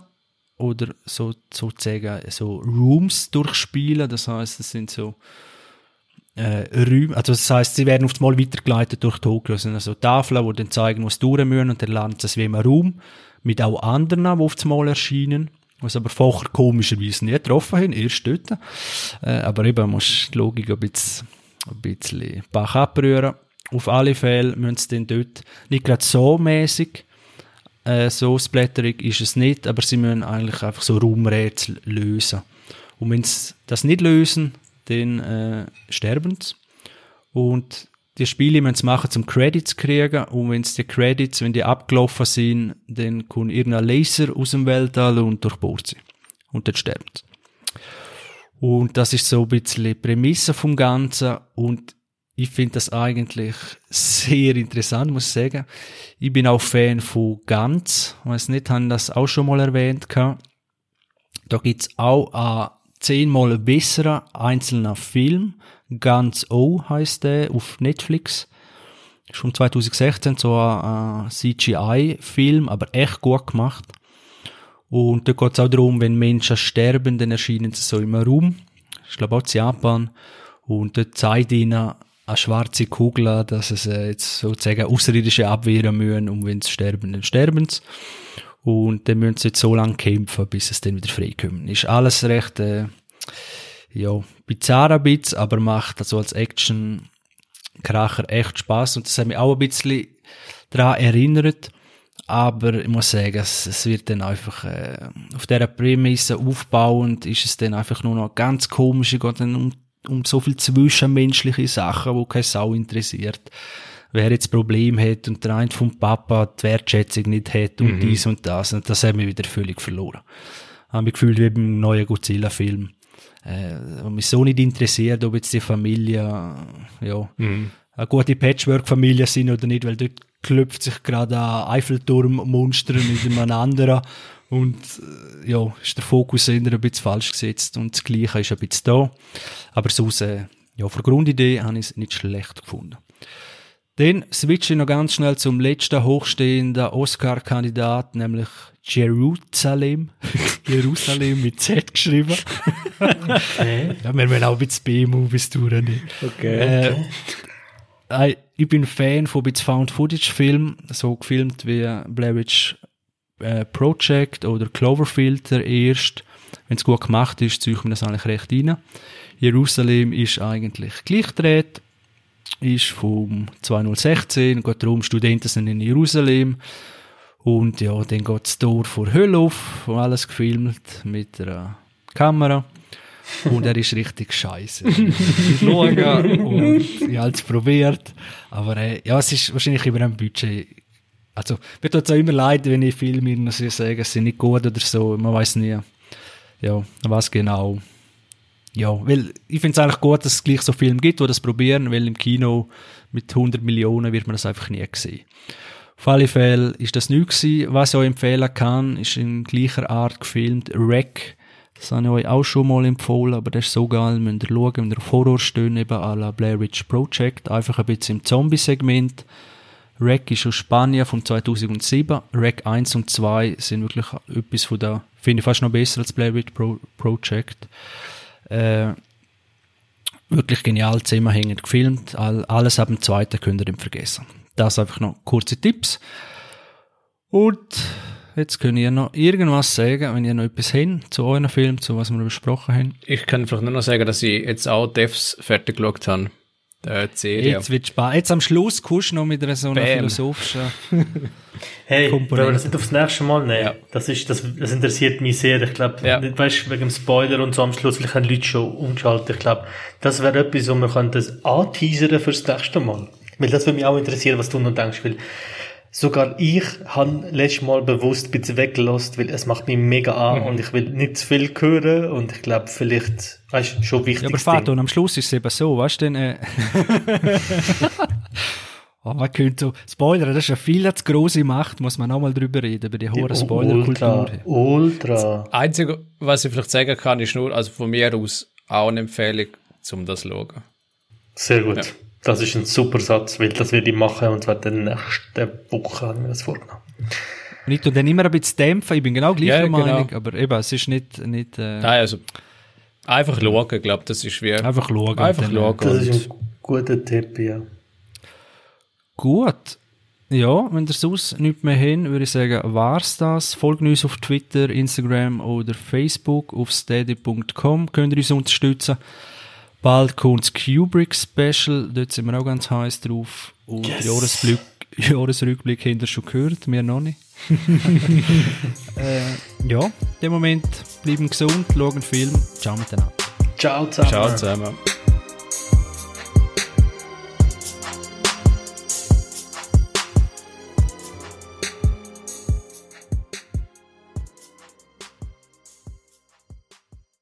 oder so, sozusagen so Rooms durchspielen. Das heißt, es sind so äh, Räume, also das heißt, sie werden oft mal weitergeleitet durch Tokio. Sind also Tafeln, die dann zeigen, was durch müssen und dann landet es wie im Raum mit auch anderen, die oft mal erscheinen. Was aber vorher komischerweise nie getroffen haben, erst dort. Äh, aber eben, man muss die Logik ein bisschen, ein bisschen Bach abrühren. Auf alle Fälle müssen sie dann dort nicht gerade so mäßig äh, so splatterig ist es nicht, aber sie müssen eigentlich einfach so Raumrätsel lösen. Und wenn sie das nicht lösen, dann äh, sterben sie. Und die Spiele müssen sie machen, zum Credits kriegen. Und wenn die Credits, wenn die abgelaufen sind, dann kommt irgendein Laser aus dem Weltall und durchbohrt sie. Und dann sterben sie. Und das ist so ein bisschen die Prämisse vom Ganzen. Und ich finde das eigentlich sehr interessant, muss ich sagen. Ich bin auch Fan von Ganz. Weiß nicht, haben das auch schon mal erwähnt. Da gibt's auch einen zehnmal besseren einzelnen Film. Ganz O heißt der auf Netflix. Schon 2016 so ein CGI-Film, aber echt gut gemacht. Und da geht's auch darum, wenn Menschen sterben, dann erscheinen sie so im Raum. Ich glaube auch in Japan. Und dort zeigt ihnen eine schwarze Kugel, dass es äh, jetzt sozusagen Außerirdische abwehren müssen und wenn sie sterben, dann sterben sie. Und dann müssen sie jetzt so lange kämpfen, bis es dann wieder freikommen. Ist alles recht, äh, ja, bizarr ein bisschen, aber macht also als Action-Kracher echt Spaß und das hat mich auch ein bisschen daran erinnert. Aber ich muss sagen, es, es wird dann einfach, äh, auf dieser Prämisse aufbauend, ist es dann einfach nur noch ganz komisch, es geht dann um, um so viel zwischenmenschliche Sachen, wo keine Sau interessiert. Wer jetzt Problem hat und der eine vom Papa die Wertschätzung nicht hat und dies und das, und das hat mich wieder völlig verloren. Habe mich gefühlt wie beim neuen Godzilla-Film. Äh, und mich so nicht interessiert, ob jetzt die Familie, äh, ja, eine gute Patchwork-Familie sind oder nicht, weil dort klopft sich gerade ein Eiffelturm-Monster mit einem anderen und äh, ja, ist der Fokus eher ein bisschen falsch gesetzt und das Gleiche ist ein bisschen da. Aber sonst, äh, ja, von der Grundidee habe ich es nicht schlecht gefunden. Dann switche ich noch ganz schnell zum letzten hochstehenden Oscar-Kandidat, nämlich Jerusalem. (laughs) Jerusalem mit Z geschrieben. Okay. (laughs) Ja, wir wollen auch ein bisschen B-Movies durchnehmen. Okay. Äh, ich bin Fan von bisschen Found-Footage-Filmen, so gefilmt wie Blair Witch äh, Project oder Cloverfield der erste. Wenn es gut gemacht ist, ziehe ich mir das eigentlich recht rein. Jerusalem ist eigentlich gleich gedreht, ist vom 2016, geht darum, Studenten sind in Jerusalem und ja, dann geht das Tor vor Hölle auf, wo alles gefilmt mit einer Kamera und er ist richtig scheiße. (laughs) ich schaue und ich habe es probiert, aber äh, ja, es ist wahrscheinlich über ein Budget. Also, mir tut es auch immer leid, wenn ich Filme noch sage, es sind nicht gut oder so, man weiß nie, ja, was genau. Ja, weil ich finde es eigentlich gut, dass es gleich so Filme gibt, die das probieren, weil im Kino mit 100 Millionen wird man das einfach nie sehen. Auf alle Fälle ist das nichts gewesen. Was ich euch empfehlen kann, ist in gleicher Art gefilmt. Wreck. Das habe ich euch auch schon mal empfohlen, aber das ist so geil. Müsst ihr schauen, wenn ihr auf Horror stehen, eben à la Blair Witch Project. Einfach ein bisschen im Zombie-Segment. Wreck ist aus Spanien von 2007. Wreck 1 und 2 sind wirklich etwas von der, finde ich fast noch besser als Blair Witch Pro Project. Äh, wirklich genial zusammenhängend gefilmt. All, alles ab dem zweiten könnt ihr ihm vergessen. Das einfach noch kurze Tipps. Und jetzt könnt ihr noch irgendwas sagen, wenn ihr noch etwas habt zu euren Film, zu was wir besprochen haben. Ich kann vielleicht nur noch sagen, dass ich jetzt auch Devs fertig geschaut habe. Serie. Jetzt wird spannend. Jetzt am Schluss kommst du noch mit einer so einer Bam. philosophischen (laughs) Hey, Komponente. wollen wir das nicht aufs nächste Mal nehmen? Ja. Das, ist, das, das interessiert mich sehr. Ich glaube, Ja. weißt, wegen dem Spoiler und so am Schluss, vielleicht haben Leute schon umgeschaltet. Ich glaube, das wäre etwas, wo wir können das anteasern fürs nächste Mal. Weil das würde mich auch interessieren, was du noch denkst. Weil sogar ich habe letztes Mal bewusst ein bisschen weggelost, weil es macht mich mega an Mhm. und ich will nicht zu viel hören und ich glaube, vielleicht, weißt du, schon wichtig. Ja, aber Vater, und am Schluss ist es eben so, weißt du, denn, äh, (laughs) oh, man könnte so, Spoiler, das ist eine viel zu grosse Macht, muss man auch mal drüber reden, über die hohe Spoilerkultur. Ultra, ultra. Einzige, was ich vielleicht sagen kann, ist nur, also von mir aus auch eine Empfehlung, um das zu schauen. Sehr gut. Ja. Das ist ein super Satz, weil das werde ich machen und zwar in der nächsten Woche habe ich mir das vorgenommen. Und ich tue dann immer ein bisschen dämpfen, ich bin genau gleicher Ja, genau. Meinung, aber eben, es ist nicht, nicht äh, Nein, also einfach schauen, ich glaube, das ist wie... einfach schauen. Einfach äh, schauen. Das ist ein guter Tipp, ja. Gut. Ja, wenn ihr sonst nichts mehr habt, würde ich sagen, war's das. Folgt uns auf Twitter, Instagram oder Facebook. Auf steady.com könnt ihr uns unterstützen. Bald kommt das Kubrick Special, dort sind wir auch ganz heiß drauf. Und Yes. Jahresblick, (laughs) Jahresrückblick habt ihr schon gehört, wir noch nicht. (laughs) äh, ja, in dem Moment bleiben gesund, schauen Film. Ciao miteinander. Ciao zusammen. Ciao zusammen.